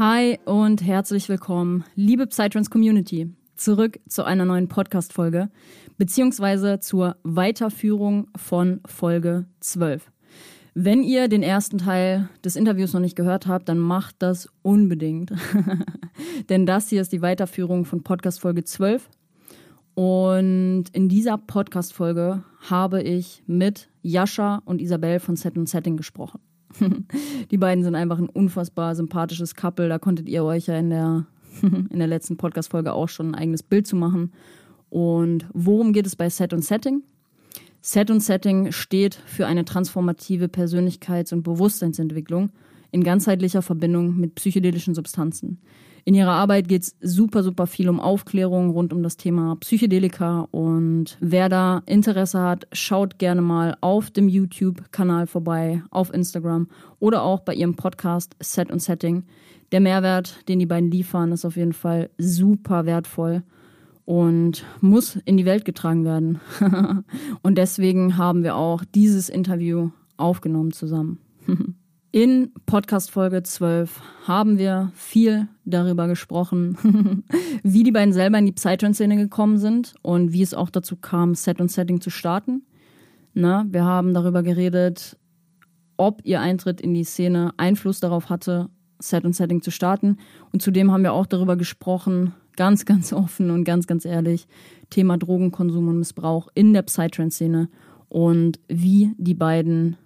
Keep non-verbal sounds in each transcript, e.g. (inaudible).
Hi und herzlich willkommen, liebe Psytrance Community, zurück zu einer neuen Podcast-Folge, beziehungsweise zur Weiterführung von Folge 12. Wenn ihr den ersten Teil des Interviews noch nicht gehört habt, dann macht das unbedingt. (laughs) Denn das hier ist die Weiterführung von Podcast Folge 12. Und in dieser Podcast-Folge habe ich mit Jascha und Isabel von Set Setting gesprochen. (laughs) Die beiden sind einfach ein unfassbar sympathisches Couple. Da konntet ihr euch ja in der, (laughs) in der letzten Podcast-Folge auch schon ein eigenes Bild zu machen. Und worum geht es bei Set und Setting? Set und Setting steht für eine transformative Persönlichkeits- und Bewusstseinsentwicklung in ganzheitlicher Verbindung mit psychedelischen Substanzen. In ihrer Arbeit geht es super, super viel um Aufklärung rund um das Thema Psychedelika. Und wer da Interesse hat, schaut gerne mal auf dem YouTube-Kanal vorbei, auf Instagram oder auch bei ihrem Podcast Set und Setting. Der Mehrwert, den die beiden liefern, ist auf jeden Fall super wertvoll und muss in die Welt getragen werden. (laughs) und deswegen haben wir auch dieses Interview aufgenommen zusammen. (laughs) In Podcast Folge 12 haben wir viel darüber gesprochen, (laughs) wie die beiden selber in die Psytrance-Szene gekommen sind und wie es auch dazu kam, Set und Setting zu starten. Na, wir haben darüber geredet, ob ihr Eintritt in die Szene Einfluss darauf hatte, Set und Setting zu starten. Und zudem haben wir auch darüber gesprochen, ganz, ganz offen und ganz, ganz ehrlich, Thema Drogenkonsum und Missbrauch in der Psytrance-Szene und wie die beiden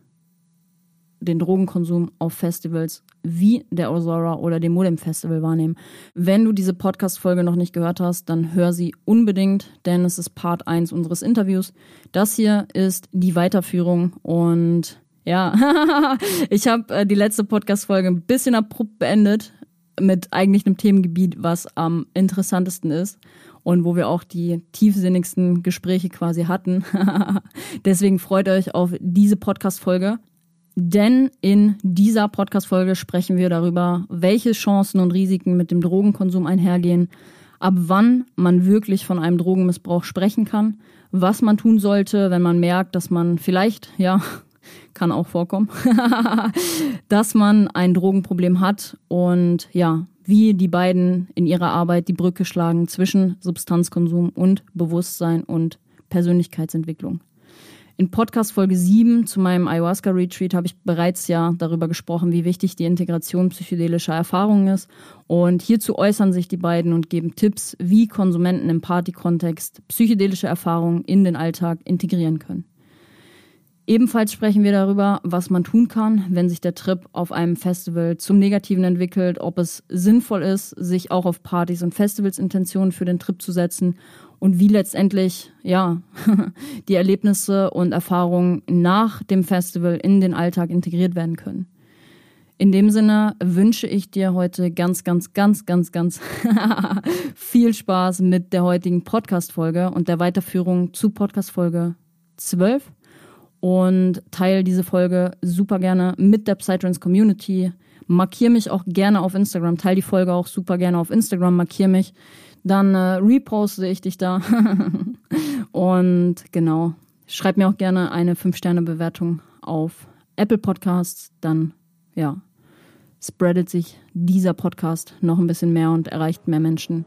den Drogenkonsum auf Festivals wie der Ozora oder dem Modem Festival wahrnehmen. Wenn du diese Podcast-Folge noch nicht gehört hast, dann hör sie unbedingt, denn es ist Part 1 unseres Interviews. Das hier ist die Weiterführung und ja, (laughs) ich habe äh, die letzte Podcast-Folge ein bisschen abrupt beendet mit eigentlich einem Themengebiet, was am interessantesten ist und wo wir auch die tiefsinnigsten Gespräche quasi hatten. (laughs) Deswegen freut euch auf diese Podcast-Folge. Denn in dieser Podcast-Folge sprechen wir darüber, welche Chancen und Risiken mit dem Drogenkonsum einhergehen, ab wann man wirklich von einem Drogenmissbrauch sprechen kann, was man tun sollte, wenn man merkt, dass man vielleicht, ja, (laughs) kann auch vorkommen, (laughs) dass man ein Drogenproblem hat und ja, wie die beiden in ihrer Arbeit die Brücke schlagen zwischen Substanzkonsum und Bewusstsein und Persönlichkeitsentwicklung. In Podcast Folge 7 zu meinem Ayahuasca Retreat habe ich bereits ja darüber gesprochen, wie wichtig die Integration psychedelischer Erfahrungen ist. Und hierzu äußern sich die beiden und geben Tipps, wie Konsumenten im Partykontext psychedelische Erfahrungen in den Alltag integrieren können. Ebenfalls sprechen wir darüber, was man tun kann, wenn sich der Trip auf einem Festival zum Negativen entwickelt, ob es sinnvoll ist, sich auch auf Partys und Festivals Intentionen für den Trip zu setzen und wie letztendlich, ja, (laughs) die Erlebnisse und Erfahrungen nach dem Festival in den Alltag integriert werden können. In dem Sinne wünsche ich dir heute ganz, ganz, ganz, ganz, ganz (laughs) viel Spaß mit der heutigen Podcast-Folge und der Weiterführung zu Podcast-Folge 12 und teile diese Folge super gerne mit der Psytrance Community. Markiere mich auch gerne auf Instagram, teile die Folge auch super gerne auf Instagram, markiere mich dann äh, reposte ich dich da. (laughs) und genau, schreib mir auch gerne eine 5-Sterne-Bewertung auf Apple Podcasts. Dann, ja, spreadet sich dieser Podcast noch ein bisschen mehr und erreicht mehr Menschen.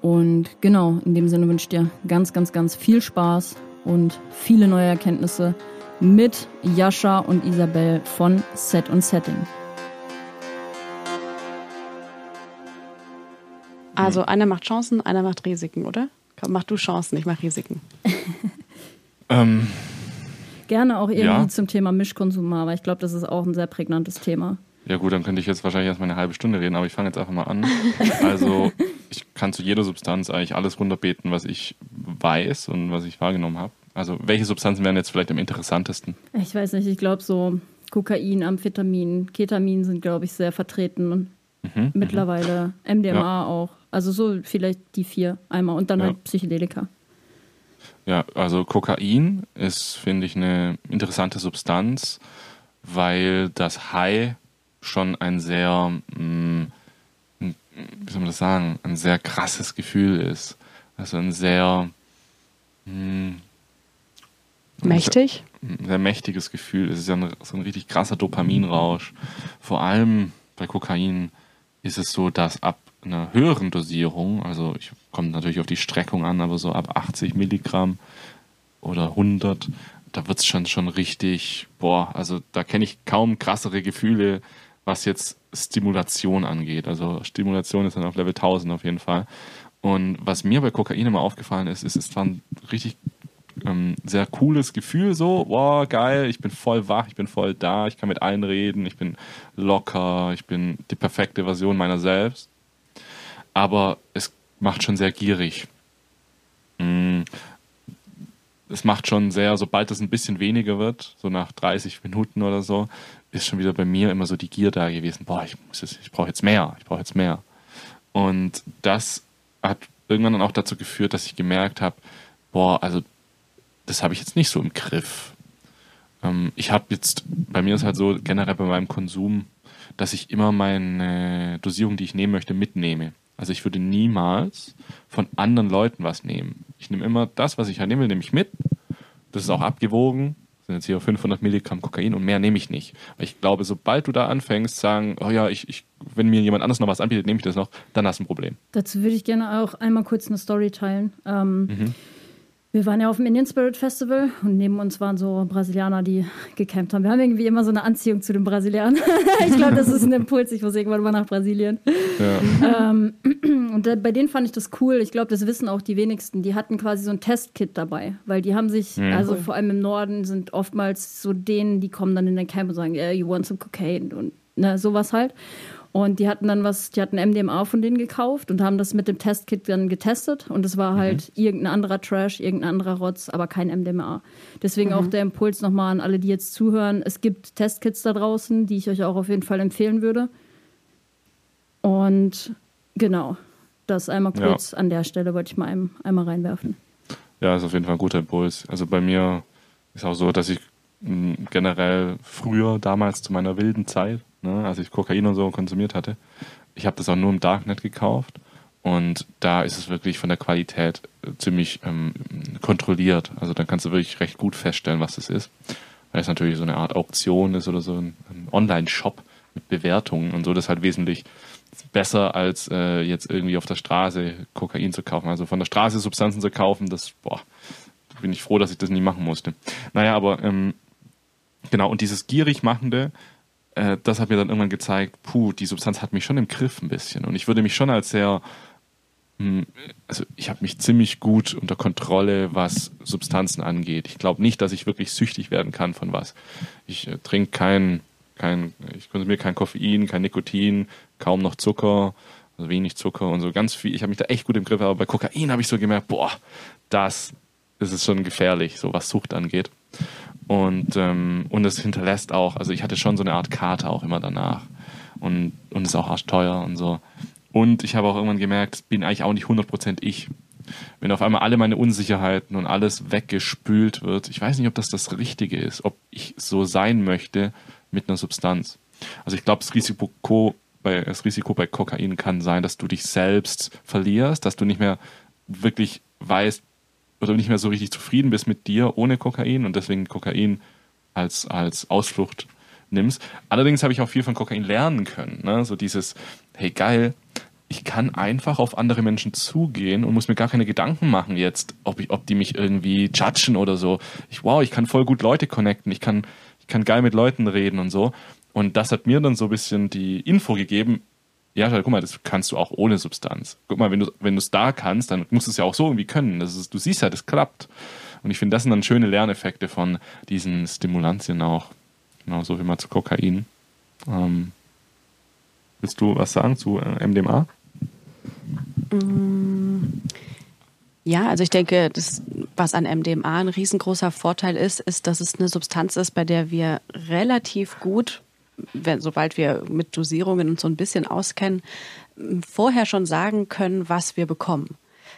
Und genau, in dem Sinne wünsche ich dir ganz, ganz, ganz viel Spaß und viele neue Erkenntnisse mit Jascha und Isabel von Set und Setting. Also einer macht Chancen, einer macht Risiken, oder? Mach du Chancen, ich mach Risiken. (laughs) ähm, Gerne auch irgendwie ja. zum Thema Mischkonsum, aber ich glaube, das ist auch ein sehr prägnantes Thema. Ja gut, dann könnte ich jetzt wahrscheinlich erstmal eine halbe Stunde reden, aber ich fange jetzt einfach mal an. (laughs) Also ich kann zu jeder Substanz eigentlich alles runterbeten, was ich weiß und was ich wahrgenommen habe. Also welche Substanzen wären jetzt vielleicht am interessantesten? Ich weiß nicht, ich glaube so Kokain, Amphetamin, Ketamin sind, glaube ich, sehr vertreten. Mhm, Mittlerweile MDMA ja. auch. Also so vielleicht die vier einmal und dann ja. halt Psychedelika. Ja, also Kokain ist, finde ich, eine interessante Substanz, weil das High schon ein sehr, mh, mm, wie soll man das sagen, ein sehr krasses Gefühl ist. Also ein sehr mh, mm, mächtig. Ein sehr mächtiges Gefühl. Es ist ja ein, so ein richtig krasser Dopaminrausch. Vor allem bei Kokain ist es so, dass ab einer höheren Dosierung, also ich komme natürlich auf die Streckung an, aber so ab 80 Milligramm oder 100, da wird es schon, schon richtig, boah, also da kenne ich kaum krassere Gefühle, was jetzt Stimulation angeht. Also Stimulation ist dann auf Level 1000 auf jeden Fall. Und was mir bei Kokain immer aufgefallen ist, ist, es zwar ein richtig ähm, sehr cooles Gefühl, so, wow, geil, ich bin voll wach, ich bin voll da, ich kann mit allen reden, ich bin locker, ich bin die perfekte Version meiner selbst. Aber es macht schon sehr gierig. Mm. Es macht schon sehr, sobald es ein bisschen weniger wird, so nach 30 Minuten oder so, ist schon wieder bei mir immer so die Gier da gewesen. Boah, ich ich brauche jetzt mehr, ich brauche jetzt mehr. Und das hat irgendwann dann auch dazu geführt, dass ich gemerkt habe, boah, also das habe ich jetzt nicht so im Griff. Ähm, ich habe jetzt, bei mir ist halt so generell bei meinem Konsum, dass ich immer meine Dosierung, die ich nehmen möchte, mitnehme. Also ich würde niemals von anderen Leuten was nehmen. Ich nehme immer das, was ich halt nehme, nehme ich mit. Das ist auch abgewogen. Das sind jetzt hier 500 Milligramm Kokain und mehr nehme ich nicht. Weil ich glaube, sobald du da anfängst, sagen, oh ja, ich, ich, wenn mir jemand anders noch was anbietet, nehme ich das noch, dann hast du ein Problem. Dazu würde ich gerne auch einmal kurz eine Story teilen. Ähm, mhm. Wir waren ja auf dem Indian Spirit Festival und neben uns waren so Brasilianer, die gecampt haben. Wir haben irgendwie immer so eine Anziehung zu den Brasilianern. (laughs) ich glaube, das ist ein Impuls. Ich muss irgendwann mal nach Brasilien. Ja. Ähm, (clears throat) und bei denen fand ich das cool. Ich glaube, das wissen auch die wenigsten. Die hatten quasi so ein Testkit dabei, weil die haben sich, mhm. also vor allem im Norden, sind oftmals so denen, die kommen dann in den Camp und sagen, yeah, you want some cocaine und ne, sowas halt. Und die hatten dann was, die hatten MDMA von denen gekauft und haben das mit dem Testkit dann getestet. Und es war halt mhm. irgendein anderer Trash, irgendein anderer Rotz, aber kein MDMA. Deswegen mhm. auch der Impuls nochmal an alle, die jetzt zuhören. Es gibt Testkits da draußen, die ich euch auch auf jeden Fall empfehlen würde. Und genau, das einmal kurz ja. an der Stelle wollte ich mal ein, einmal reinwerfen. Ja, ist auf jeden Fall ein guter Impuls. Also bei mir ist auch so, dass ich generell früher, damals zu meiner wilden Zeit, ne, als ich Kokain und so konsumiert hatte. Ich habe das auch nur im Darknet gekauft und da ist es wirklich von der Qualität äh, ziemlich ähm, kontrolliert. Also dann kannst du wirklich recht gut feststellen, was das ist. Weil es natürlich so eine Art Auktion ist oder so ein, ein Online-Shop mit Bewertungen und so. Das ist halt wesentlich besser als äh, jetzt irgendwie auf der Straße Kokain zu kaufen. Also von der Straße Substanzen zu kaufen, das, boah, bin ich froh, dass ich das nie machen musste. Naja, aber ähm, genau, und dieses gierig machende, äh, das hat mir dann irgendwann gezeigt, puh, die Substanz hat mich schon im Griff ein bisschen. Und ich würde mich schon als sehr, mh, hm, also ich habe mich ziemlich gut unter Kontrolle, was Substanzen angeht. Ich glaube nicht, dass ich wirklich süchtig werden kann von was. Ich äh, trinke kein, kein, ich konsumiere kein Koffein, kein Nikotin, kaum noch Zucker, also wenig Zucker und so ganz viel. Ich habe mich da echt gut im Griff, aber bei Kokain habe ich so gemerkt, boah, das, das ist schon gefährlich, so was Sucht angeht. Und, ähm, und es hinterlässt auch, also ich hatte schon so eine Art Karte auch immer danach. Und, und ist auch arschteuer und so. Und ich habe auch irgendwann gemerkt, bin eigentlich auch nicht 100% ich. Wenn auf einmal alle meine Unsicherheiten und alles weggespült wird, ich weiß nicht, ob das das Richtige ist, ob ich so sein möchte mit einer Substanz. Also ich glaube, das Risiko bei, das Risiko bei Kokain kann sein, dass du dich selbst verlierst, dass du nicht mehr wirklich weißt, oder nicht mehr so richtig zufrieden bist mit dir ohne Kokain und deswegen Kokain als, als Ausflucht nimmst. Allerdings habe ich auch viel von Kokain lernen können. Ne? So dieses, hey geil, ich kann einfach auf andere Menschen zugehen und muss mir gar keine Gedanken machen jetzt, ob, ich, ob die mich irgendwie judgen oder so. Ich, wow, ich kann voll gut Leute connecten, ich kann, ich kann geil mit Leuten reden und so. Und das hat mir dann so ein bisschen die Info gegeben, ja, guck mal, das kannst du auch ohne Substanz. Guck mal, wenn du wenn es da kannst, dann musst du es ja auch so irgendwie können. Das ist, du siehst ja, das klappt. Und ich finde, das sind dann schöne Lerneffekte von diesen Stimulantien auch. Genau, so wie mal zu Kokain. Ähm, Willst du was sagen zu äh, MDMA? Ja, also ich denke, das, was an MDMA ein riesengroßer Vorteil ist, ist, dass es eine Substanz ist, bei der wir relativ gut, wenn, sobald wir mit Dosierungen uns so ein bisschen auskennen, vorher schon sagen können, was wir bekommen.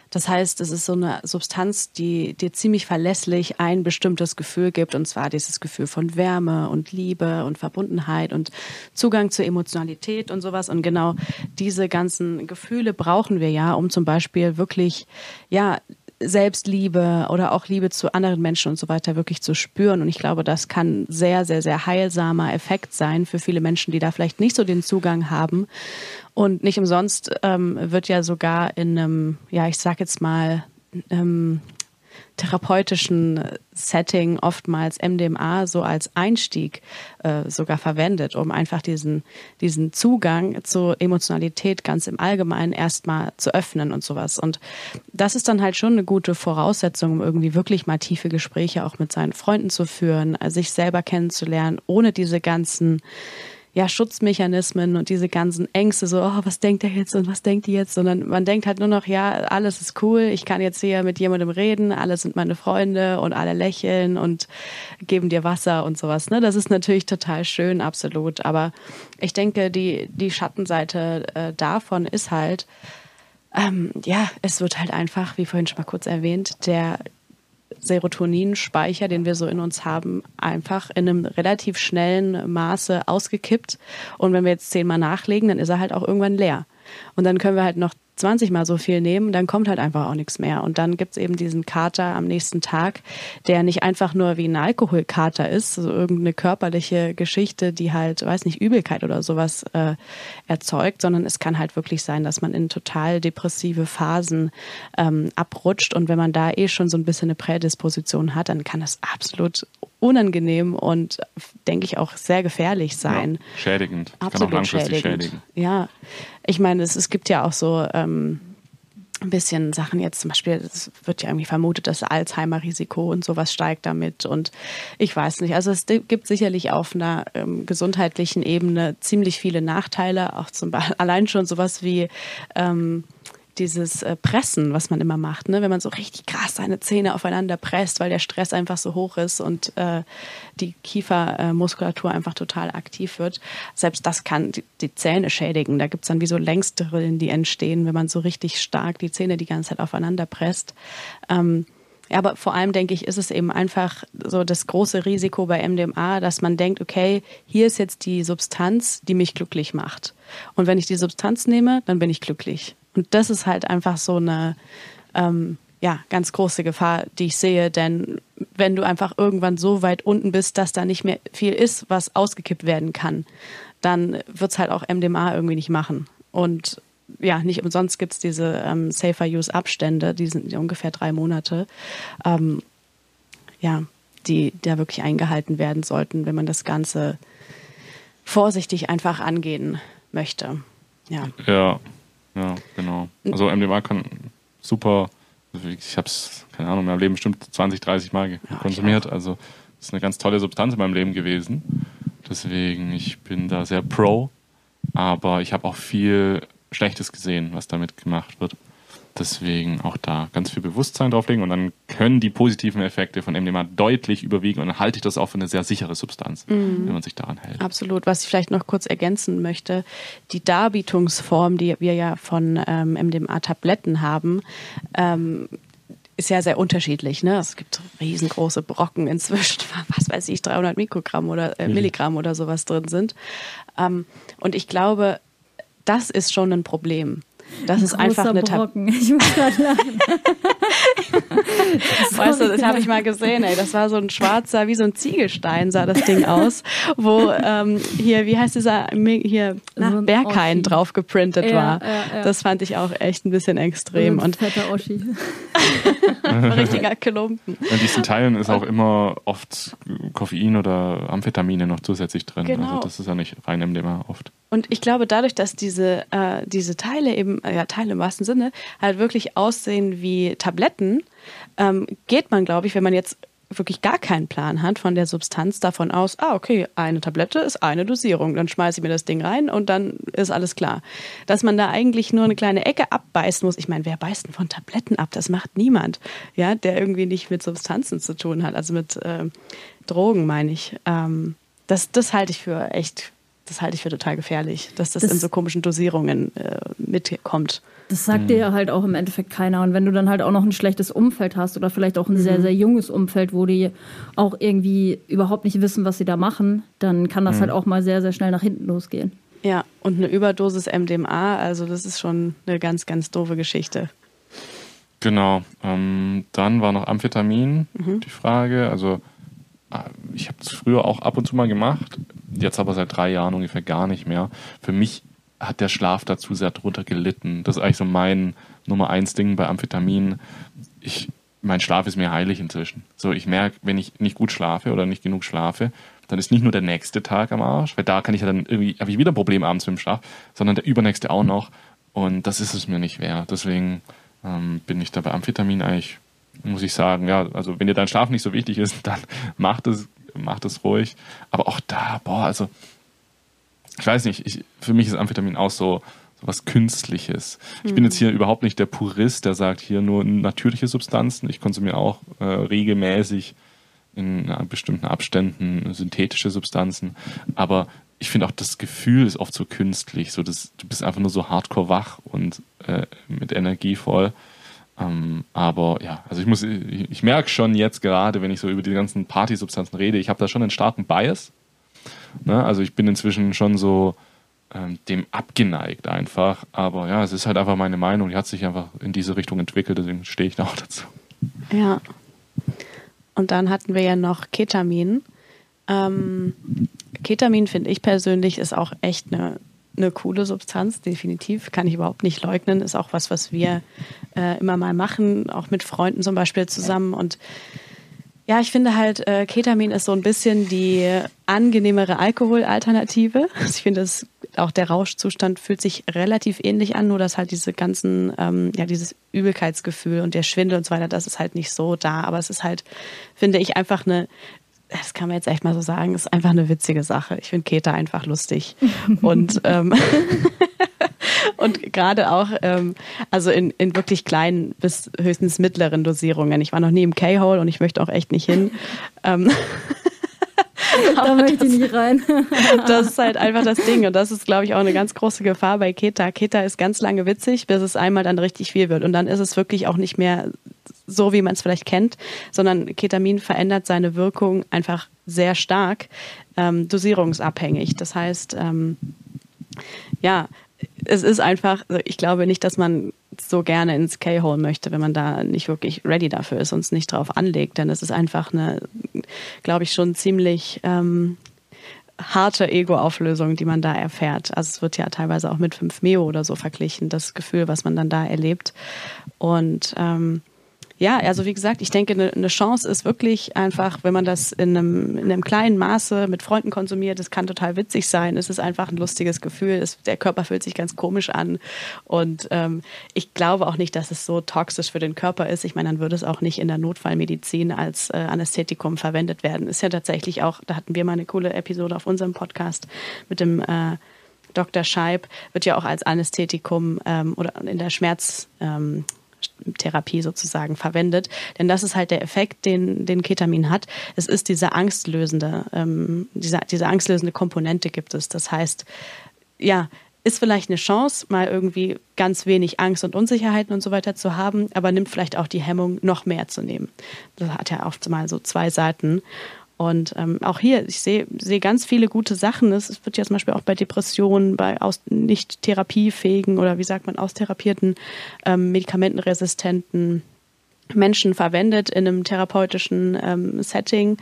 Das heißt, es ist so eine Substanz, die dir ziemlich verlässlich ein bestimmtes Gefühl gibt, und zwar dieses Gefühl von Wärme und Liebe und Verbundenheit und Zugang zur Emotionalität und sowas. Und genau diese ganzen Gefühle brauchen wir ja, um zum Beispiel wirklich, ja, Selbstliebe oder auch Liebe zu anderen Menschen und so weiter wirklich zu spüren. Und ich glaube, das kann sehr, sehr, sehr heilsamer Effekt sein für viele Menschen, die da vielleicht nicht so den Zugang haben. Und nicht umsonst ähm, wird ja sogar in einem, ja, ich sag jetzt mal, ähm, therapeutischen Setting oftmals MDMA so als Einstieg äh, sogar verwendet, um einfach diesen, diesen Zugang zur Emotionalität ganz im Allgemeinen erstmal zu öffnen und sowas. Und das ist dann halt schon eine gute Voraussetzung, um irgendwie wirklich mal tiefe Gespräche auch mit seinen Freunden zu führen, sich selber kennenzulernen, ohne diese ganzen ja, Schutzmechanismen und diese ganzen Ängste, so, oh, was denkt er jetzt und was denkt die jetzt, sondern man denkt halt nur noch, ja, alles ist cool, ich kann jetzt hier mit jemandem reden, alle sind meine Freunde und alle lächeln und geben dir Wasser und sowas. Ne? Das ist natürlich total schön, absolut. Aber ich denke, die, die Schattenseite äh, davon ist halt, ähm, ja, es wird halt einfach, wie vorhin schon mal kurz erwähnt, der Serotoninspeicher, den wir so in uns haben, einfach in einem relativ schnellen Maße ausgekippt. Und wenn wir jetzt zehnmal nachlegen, dann ist er halt auch irgendwann leer. Und dann können wir halt noch 20 mal so viel nehmen, dann kommt halt einfach auch nichts mehr. Und dann gibt's eben diesen Kater am nächsten Tag, der nicht einfach nur wie ein Alkoholkater ist, so irgendeine körperliche Geschichte, die halt, weiß nicht, Übelkeit oder sowas äh, erzeugt, sondern es kann halt wirklich sein, dass man in total depressive Phasen ähm, abrutscht. Und wenn man da eh schon so ein bisschen eine Prädisposition hat, dann kann das absolut unangenehm und denke ich auch sehr gefährlich sein. Ja, schädigend. Absolut kann auch langfristig schädigend. schädigen. Ja, ich meine, es, es gibt ja auch so ähm, ein bisschen Sachen jetzt zum Beispiel, es wird ja irgendwie vermutet, dass Alzheimer-Risiko und sowas steigt damit und ich weiß nicht. Also es gibt sicherlich auf einer ähm, gesundheitlichen Ebene ziemlich viele Nachteile, auch zum Beispiel (laughs) allein schon sowas wie ähm, dieses äh, Pressen, was man immer macht, ne? wenn man so richtig krass seine Zähne aufeinander presst, weil der Stress einfach so hoch ist und äh, die Kiefermuskulatur einfach total aktiv wird. Selbst das kann die, die Zähne schädigen. Da gibt's dann wie so Längsrillen, die entstehen, wenn man so richtig stark die Zähne die ganze Zeit aufeinander presst. Ähm, ja, aber vor allem denke ich, ist es eben einfach so das große Risiko bei MDMA, dass man denkt, okay, hier ist jetzt die Substanz, die mich glücklich macht. Und wenn ich die Substanz nehme, dann bin ich glücklich. Und das ist halt einfach so eine ähm, ja, ganz große Gefahr, die ich sehe. Denn wenn du einfach irgendwann so weit unten bist, dass da nicht mehr viel ist, was ausgekippt werden kann, dann wird es halt auch MDMA irgendwie nicht machen. Und ja, nicht umsonst gibt es diese ähm, Safer-Use-Abstände, die sind ungefähr drei Monate, ähm, ja, die da wirklich eingehalten werden sollten, wenn man das Ganze vorsichtig einfach angehen möchte. Ja. Ja, ja, genau. Also MDMA kann super, also ich habe es, keine Ahnung, in meinem Leben bestimmt 20, 30 Mal ja, konsumiert. Also ist eine ganz tolle Substanz in meinem Leben gewesen. Deswegen, ich bin da sehr pro, aber ich habe auch viel Schlechtes gesehen, was damit gemacht wird. Deswegen auch da ganz viel Bewusstsein drauflegen und dann können die positiven Effekte von MDMA deutlich überwiegen und dann halte ich das auch für eine sehr sichere Substanz, mhm. wenn man sich daran hält. Absolut. Was ich vielleicht noch kurz ergänzen möchte, die Darbietungsform, die wir ja von ähm, MDMA-Tabletten haben, ähm, ist ja sehr unterschiedlich. Ne? Es gibt riesengroße Brocken inzwischen, (laughs) was weiß ich, 300 Mikrogramm oder äh, Milligramm oder sowas drin sind. Ähm, und ich glaube, das ist schon ein Problem. Das ein ist einfach eine Brocken. (laughs) Ich muss gerade lachen. (laughs) weißt du, das habe ich mal gesehen, ey. Das war so ein schwarzer, wie so ein Ziegelstein sah das Ding aus, wo ähm, hier, wie heißt dieser, hier, na, so Berghain drauf geprintet ja, war. Ja, ja. Das fand ich auch echt ein bisschen extrem. So ein und fetter Oschi. (laughs) richtiger Klumpen. In diesen Teilen ist auch immer oft Koffein oder Amphetamine noch zusätzlich drin. Also genau. Also das ist ja nicht rein MDMA oft. Und ich glaube, dadurch, dass diese, äh, diese Teile eben, ja, Teile im wahrsten Sinne, halt wirklich aussehen wie Tabletten, ähm, geht man, glaube ich, wenn man jetzt wirklich gar keinen Plan hat von der Substanz davon aus, ah, okay, eine Tablette ist eine Dosierung, dann schmeiße ich mir das Ding rein und dann ist alles klar. Dass man da eigentlich nur eine kleine Ecke abbeißen muss. Ich meine, wer beißt denn von Tabletten ab? Das macht niemand, ja, der irgendwie nicht mit Substanzen zu tun hat, also mit äh, Drogen, meine ich. Ähm, das, das halte ich für echt, das halte ich für total gefährlich, dass das, das in so komischen Dosierungen äh, mitkommt. Das sagt mhm. dir ja halt auch im Endeffekt keiner. Und wenn du dann halt auch noch ein schlechtes Umfeld hast oder vielleicht auch ein mhm. sehr, sehr junges Umfeld, wo die auch irgendwie überhaupt nicht wissen, was sie da machen, dann kann das mhm. halt auch mal sehr, sehr schnell nach hinten losgehen. Ja, und eine Überdosis MDMA, also das ist schon eine ganz, ganz doofe Geschichte. Genau. Ähm, dann war noch Amphetamin mhm. die Frage. Also ich habe es früher auch ab und zu mal gemacht, jetzt aber seit drei Jahren ungefähr gar nicht mehr. Für mich hat der Schlaf dazu sehr drunter gelitten. Das ist eigentlich so mein Nummer eins Ding bei Amphetamin. Ich, mein Schlaf ist mir heilig inzwischen. So, ich merke, wenn ich nicht gut schlafe oder nicht genug schlafe, dann ist nicht nur der nächste Tag am Arsch, weil da kann ich ja dann irgendwie, habe ich wieder ein Problem abends mit dem Schlaf, sondern der übernächste auch noch. Und das ist es mir nicht wert. Deswegen ähm, bin ich da bei Amphetamin eigentlich, muss ich sagen, ja, also wenn dir dein Schlaf nicht so wichtig ist, (laughs) dann macht es, macht es ruhig. Aber auch da, boah, also ich weiß nicht, ich, für mich ist Amphetamin auch so, so was Künstliches. Ich mhm. bin jetzt hier überhaupt nicht der Purist, der sagt, hier nur natürliche Substanzen. Ich konsumiere auch äh, regelmäßig in äh, bestimmten Abständen synthetische Substanzen. Aber ich finde auch das Gefühl ist oft so künstlich. So, dass, du bist einfach nur so hardcore wach und äh, mit Energie voll. Ähm, aber ja, also ich muss, ich, ich merke schon jetzt gerade, wenn ich so über die ganzen Partysubstanzen rede, ich habe da schon einen starken Bias Ne? Also ich bin inzwischen schon so ähm, dem abgeneigt einfach. Aber ja, es ist halt einfach meine Meinung. Die hat sich einfach in diese Richtung entwickelt, deswegen stehe ich da auch dazu. Ja. Und dann hatten wir ja noch Ketamin. Ähm, Ketamin finde ich persönlich ist auch echt eine, eine coole Substanz, definitiv. Kann ich überhaupt nicht leugnen. Ist auch was, was wir äh, immer mal machen, auch mit Freunden zum Beispiel zusammen. Und ja, ich finde halt, äh, Ketamin ist so ein bisschen die angenehmere Alkoholalternative. (laughs) Also ich finde, das, auch der Rauschzustand fühlt sich relativ ähnlich an, nur dass halt diese ganzen, ähm, ja, dieses Übelkeitsgefühl und der Schwindel und so weiter, das ist halt nicht so da. Aber es ist halt, finde ich, einfach eine das kann man jetzt echt mal so sagen, ist einfach eine witzige Sache. Ich finde Keta einfach lustig. und (laughs) ähm, (laughs) und gerade auch, ähm, also in, in wirklich kleinen bis höchstens mittleren Dosierungen. Ich war noch nie im K-Hole und ich möchte auch echt nicht hin. Ähm, (laughs) (laughs) da möchte ich nicht rein. (laughs) das ist halt einfach das Ding. Und das ist, glaube ich, auch eine ganz große Gefahr bei Keta. Keta ist ganz lange witzig, bis es einmal dann richtig viel wird. Und dann ist es wirklich auch nicht mehr so, wie man es vielleicht kennt, sondern Ketamin verändert seine Wirkung einfach sehr stark, ähm, dosierungsabhängig. Das heißt, ähm, ja, es ist einfach, ich glaube nicht, dass man so gerne ins K-Hole möchte, wenn man da nicht wirklich ready dafür ist und es nicht drauf anlegt. Denn es ist einfach eine, glaube ich, schon ziemlich ähm, harte Ego-Auflösung, die man da erfährt. Also es wird ja teilweise auch mit 5 Meo oder so verglichen, das Gefühl, was man dann da erlebt. Und ähm, ja, also wie gesagt, ich denke, eine, Chance ist wirklich einfach, wenn man das in einem, in einem kleinen Maße mit Freunden konsumiert, das kann total witzig sein. Es ist einfach ein lustiges Gefühl. Es, der Körper fühlt sich ganz komisch an. Und ähm, ich glaube auch nicht, dass es so toxisch für den Körper ist. Ich meine, dann würde es auch nicht in der Notfallmedizin als äh, Anästhetikum verwendet werden. Ist ja tatsächlich auch, da hatten wir mal eine coole Episode auf unserem Podcast mit dem äh, Dr. Scheib, wird ja auch als Anästhetikum ähm, oder in der Schmerz ähm, Therapie sozusagen verwendet. Denn das ist halt der Effekt, den, den Ketamin hat. Es ist diese angstlösende, ähm, diese, diese angstlösende Komponente gibt es. Das heißt, ja, ist vielleicht eine Chance, mal irgendwie ganz wenig Angst und Unsicherheiten und so weiter zu haben, aber nimmt vielleicht auch die Hemmung, noch mehr zu nehmen. Das hat ja oft mal so zwei Seiten. Und ähm, auch hier, ich sehe sehe ganz viele gute Sachen. Es wird ja zum Beispiel auch bei Depressionen, bei aus, nicht therapiefähigen oder wie sagt man, austherapierten, ähm, medikamentenresistenten Menschen verwendet in einem therapeutischen ähm, Setting.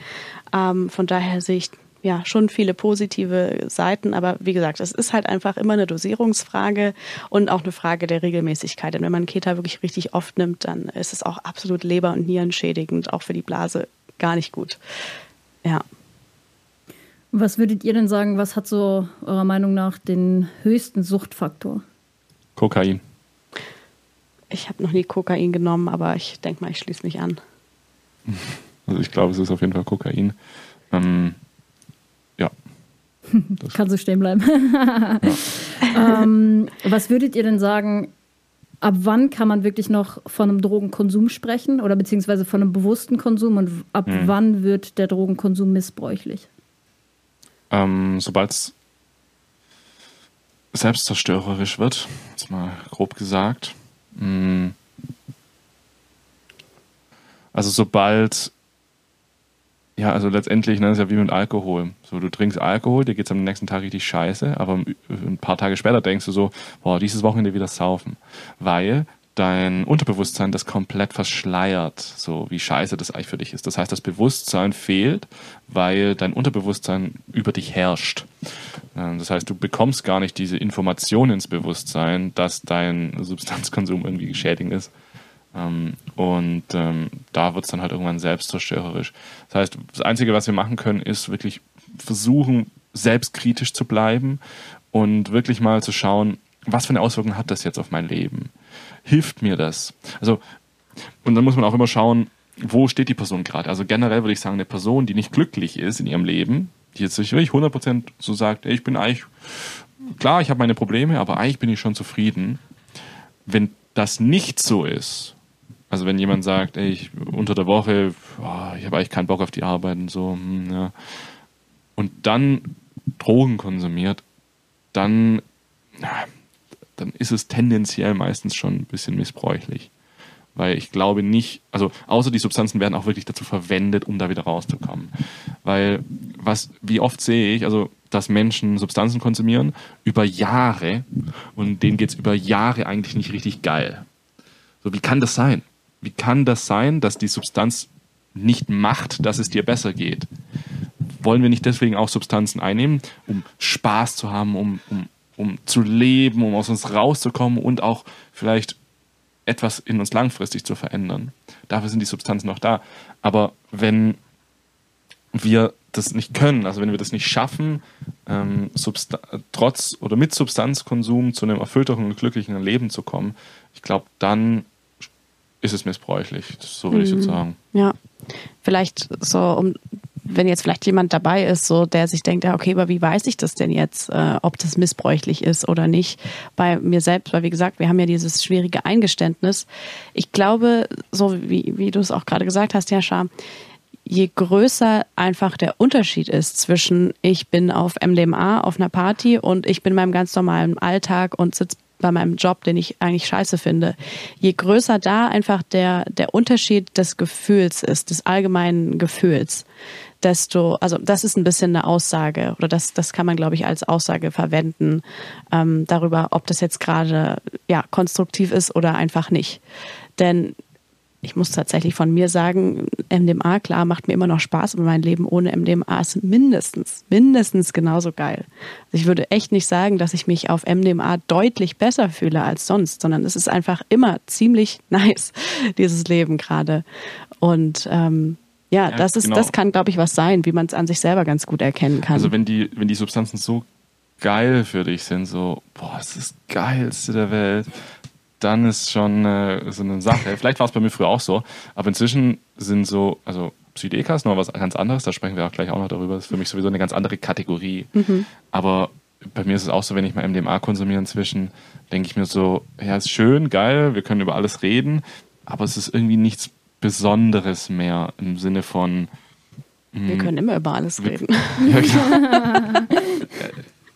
Ähm, von daher sehe ich ja schon viele positive Seiten, aber wie gesagt, es ist halt einfach immer eine Dosierungsfrage und auch eine Frage der Regelmäßigkeit. Denn wenn man Keta wirklich richtig oft nimmt, dann ist es auch absolut leber- und nierenschädigend, auch für die Blase gar nicht gut. Ja. Was würdet ihr denn sagen, was hat so eurer Meinung nach den höchsten Suchtfaktor? Kokain. Ich habe noch nie Kokain genommen, aber ich denke mal, ich schließe mich an. (laughs) Also ich glaube, es ist auf jeden Fall Kokain. Ähm, ja. (laughs) Kann so stehen bleiben. (laughs) ähm, was würdet ihr denn sagen, ab wann kann man wirklich noch von einem Drogenkonsum sprechen oder beziehungsweise von einem bewussten Konsum und ab Hm. wann wird der Drogenkonsum missbräuchlich? Ähm, Sobald es selbstzerstörerisch wird, jetzt mal grob gesagt. Mm. Also sobald, ja, also letztendlich, ne, das ist ja wie mit Alkohol. So, du trinkst Alkohol, dir geht's am nächsten Tag richtig scheiße, aber ein paar Tage später denkst du so, boah, dieses Wochenende wieder saufen. Weil dein Unterbewusstsein das komplett verschleiert, so wie scheiße das eigentlich für dich ist. Das heißt, das Bewusstsein fehlt, weil dein Unterbewusstsein über dich herrscht. Ähm, Das heißt, du bekommst gar nicht diese Information ins Bewusstsein, dass dein Substanzkonsum irgendwie schädigend ist. Ähm, Und ähm, da wird es dann halt irgendwann selbstzerstörerisch. Das heißt, das Einzige, was wir machen können, ist wirklich versuchen, selbstkritisch zu bleiben und wirklich mal zu schauen, was für eine Auswirkung hat das jetzt auf mein Leben? Hilft mir das? Also, und dann muss man auch immer schauen, wo steht die Person gerade? Also generell würde ich sagen, eine Person, die nicht glücklich ist in ihrem Leben, die jetzt nicht wirklich 100% so sagt, ey, ich bin eigentlich, klar, ich habe meine Probleme, aber eigentlich bin ich schon zufrieden. Wenn das nicht so ist, also wenn jemand sagt, ey, ich, unter der Woche, boah, ich habe eigentlich keinen Bock auf die Arbeit und so, hm, ja. und dann Drogen konsumiert, dann, na, dann ist es tendenziell meistens schon ein bisschen missbräuchlich. Weil ich glaube nicht, also außer die Substanzen werden auch wirklich dazu verwendet, um da wieder rauszukommen. Weil was, wie oft sehe ich, also dass Menschen Substanzen konsumieren über Jahre und denen geht's über Jahre eigentlich nicht richtig geil. So, wie kann das sein? Wie kann das sein, dass die Substanz nicht macht, dass es dir besser geht? Wollen wir nicht deswegen auch Substanzen einnehmen, um Spaß zu haben, um, um, um zu leben, um aus uns rauszukommen und auch vielleicht etwas in uns langfristig zu verändern? Dafür sind die Substanzen noch da. Aber wenn wir das nicht können, also wenn wir das nicht schaffen, ähm, trotz oder mit Substanzkonsum zu einem erfüllteren und glücklichen Leben zu kommen, ich glaube, dann ist es missbräuchlich. So würde ich jetzt sagen. Ja, vielleicht so, um, wenn jetzt vielleicht jemand dabei ist, so der sich denkt, ja, okay, aber wie weiß ich das denn jetzt, äh, ob das missbräuchlich ist oder nicht? Bei mir selbst, weil wie gesagt, wir haben ja dieses schwierige Eingeständnis. Ich glaube, so wie, wie du es auch gerade gesagt hast, Jascha, je größer einfach der Unterschied ist zwischen ich bin auf MDMA auf einer Party und ich bin in meinem ganz normalen Alltag und sitze bei meinem Job, den ich eigentlich scheiße finde. Je größer da einfach der, der Unterschied des Gefühls ist, des allgemeinen Gefühls, desto, also das ist ein bisschen eine Aussage oder das, das kann man, glaube ich, als Aussage verwenden ähm, darüber, ob das jetzt gerade ja konstruktiv ist oder einfach nicht. Denn ich muss tatsächlich von mir sagen, MDMA, klar, macht mir immer noch Spaß, aber mein Leben ohne MDMA ist mindestens, mindestens genauso geil. Also ich würde echt nicht sagen, dass ich mich auf MDMA deutlich besser fühle als sonst, sondern es ist einfach immer ziemlich (laughs) nice, dieses Leben gerade. Und ähm, ja, Ja, das ist, genau. das kann, glaube ich, was sein, wie man es an sich selber ganz gut erkennen kann. Also wenn die, wenn die Substanzen so geil für dich sind, so, boah, das ist das Geilste der Welt, dann ist schon äh, so eine Sache. Vielleicht war es bei mir früher auch so, aber inzwischen sind so, also Psychedeka ist noch was ganz anderes, da sprechen wir auch gleich auch noch darüber. Das ist für mich sowieso eine ganz andere Kategorie. Aber bei mir ist es auch so, wenn ich mal MDMA konsumiere inzwischen, denke ich mir so, ja, ist schön, geil, wir können über alles reden, aber es ist irgendwie nichts Besonderes mehr im Sinne von, wir können immer über alles reden. (laughs) ja, genau. (laughs)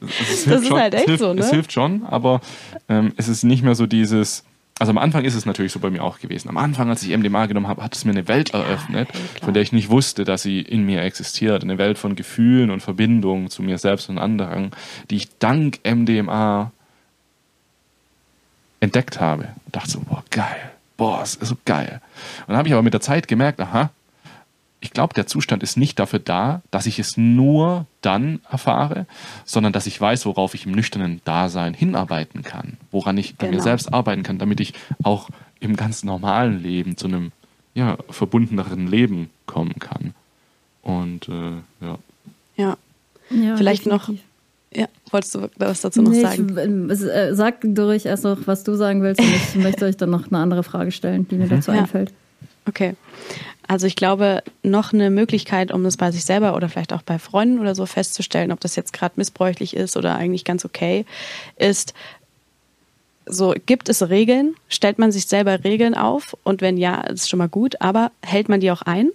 es (laughs) hilft ist schon, halt echt hilft, so, ne? Es hilft schon, aber ähm, es ist nicht mehr so dieses. Also am Anfang ist es natürlich so bei mir auch gewesen. Am Anfang, als ich MDMA genommen habe, hat es mir eine Welt eröffnet, klar. von der ich nicht wusste, dass sie in mir existiert. Eine Welt von Gefühlen und Verbindungen zu mir selbst und anderen, die ich dank MDMA entdeckt habe. Und dachte so, boah, geil. Boah, es ist so geil. Und dann habe ich aber mit der Zeit gemerkt, aha, ich glaube, der Zustand ist nicht dafür da, dass ich es nur dann erfahre, sondern dass ich weiß, worauf ich im nüchternen Dasein hinarbeiten kann, woran ich an mir Genau. selbst arbeiten kann, damit ich auch im ganz normalen Leben zu einem ja, verbundeneren Leben kommen kann. Und äh, ja. Ja. Ja, Vielleicht noch-. Ja, wolltest du was dazu noch nee, sagen? Ich, äh, sag durch erst noch, was du sagen willst und ich (laughs) möchte euch dann noch eine andere Frage stellen, die mir dazu Ja. einfällt. Okay. Also ich glaube, noch eine Möglichkeit, um das bei sich selber oder vielleicht auch bei Freunden oder so festzustellen, ob das jetzt gerade missbräuchlich ist oder eigentlich ganz okay, ist, so gibt es Regeln, stellt man sich selber Regeln auf und wenn ja, ist schon mal gut, aber hält man die auch ein?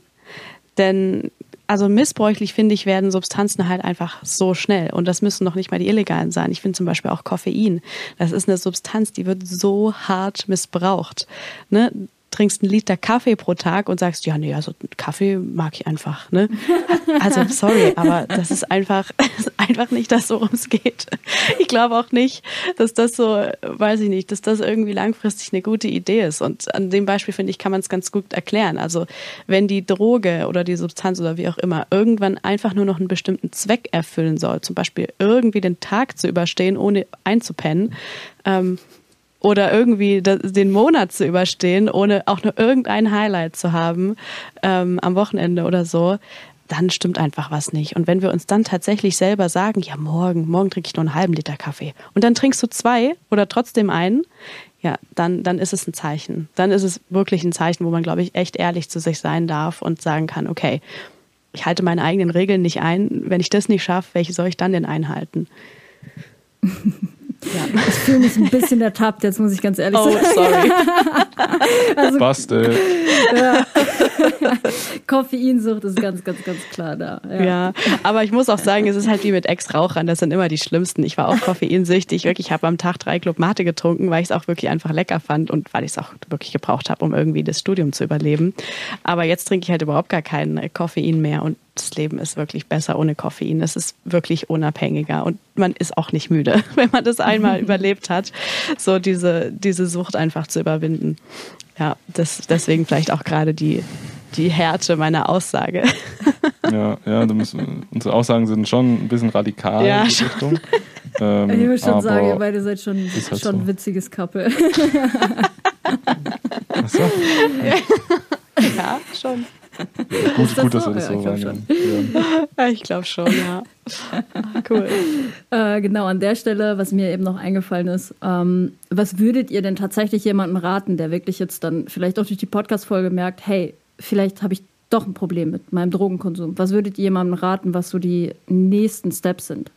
Denn also missbräuchlich finde ich werden Substanzen halt einfach so schnell und das müssen noch nicht mal die illegalen sein. Ich finde zum Beispiel auch Koffein. Das ist eine Substanz, die wird so hart missbraucht. Ne? Trinkst einen Liter Kaffee pro Tag und sagst, ja, nee, also Kaffee mag ich einfach. Ne? Also sorry, (laughs) aber das ist einfach, (laughs) ist einfach nicht das, worum es geht. Ich glaube auch nicht, dass das so, weiß ich nicht, dass das irgendwie langfristig eine gute Idee ist. Und an dem Beispiel, finde ich, kann man es ganz gut erklären. Also wenn die Droge oder die Substanz oder wie auch immer irgendwann einfach nur noch einen bestimmten Zweck erfüllen soll, zum Beispiel irgendwie den Tag zu überstehen, ohne einzupennen, ähm, oder irgendwie den Monat zu überstehen, ohne auch nur irgendein Highlight zu haben ähm, am Wochenende oder so, dann stimmt einfach was nicht. Und wenn wir uns dann tatsächlich selber sagen, ja, morgen, morgen trinke ich nur einen halben Liter Kaffee und dann trinkst du zwei oder trotzdem einen, ja, dann, dann ist es ein Zeichen. Dann ist es wirklich ein Zeichen, wo man, glaube ich, echt ehrlich zu sich sein darf und sagen kann, okay, ich halte meine eigenen Regeln nicht ein. Wenn ich das nicht schaffe, welche soll ich dann denn einhalten? (laughs) Ja. Ich fühle mich ein bisschen ertappt, jetzt muss ich ganz ehrlich oh, sagen. Oh, sorry. (laughs) also, Bastel. Ja. (laughs) Koffeinsucht ist ganz, ganz, ganz klar da. Ja. ja. aber ich muss auch sagen, es ist halt wie mit Ex-Rauchern, das sind immer die schlimmsten. Ich war auch koffeinsüchtig, wirklich, ich habe am Tag drei Club Mate getrunken, weil ich es auch wirklich einfach lecker fand und weil ich es auch wirklich gebraucht habe, um irgendwie das Studium zu überleben. Aber jetzt trinke ich halt überhaupt gar keinen Koffein mehr und das Leben ist wirklich besser ohne Koffein. Es ist wirklich unabhängiger und man ist auch nicht müde, (laughs) wenn man das einmal (laughs) überlebt hat, so diese, diese Sucht einfach zu überwinden. Ja, das, deswegen vielleicht auch gerade die, die Härte meiner Aussage. Ja, ja, müssen, unsere Aussagen sind schon ein bisschen radikal ja, in die Richtung. Ähm, (laughs) ich würde schon sagen, ihr beide seid schon, halt schon so. ein witziges Couple. Ach so. Ja, schon. Gut, gut, dass wir das so ja, sagen. Ja. Ich glaube schon, ja. (laughs) Cool. Äh, genau, an der Stelle, was mir eben noch eingefallen ist, ähm, was würdet ihr denn tatsächlich jemandem raten, der wirklich jetzt dann vielleicht auch durch die Podcast-Folge merkt, hey, vielleicht habe ich doch ein Problem mit meinem Drogenkonsum. Was würdet ihr jemandem raten, was so die nächsten Steps sind?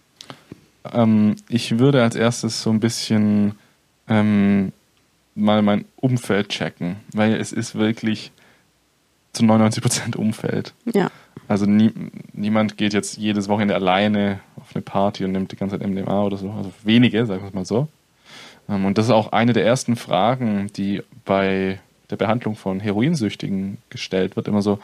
Ähm, ich würde als erstes so ein bisschen ähm, mal mein Umfeld checken, weil es ist wirklich zu 99 Prozent Umfeld. Ja. Also nie, niemand geht jetzt jedes Wochenende alleine auf eine Party und nimmt die ganze Zeit MDMA oder so. Also wenige, sagen wir es mal so. Ähm, und das ist auch eine der ersten Fragen, die bei der Behandlung von Heroinsüchtigen gestellt wird. Immer so,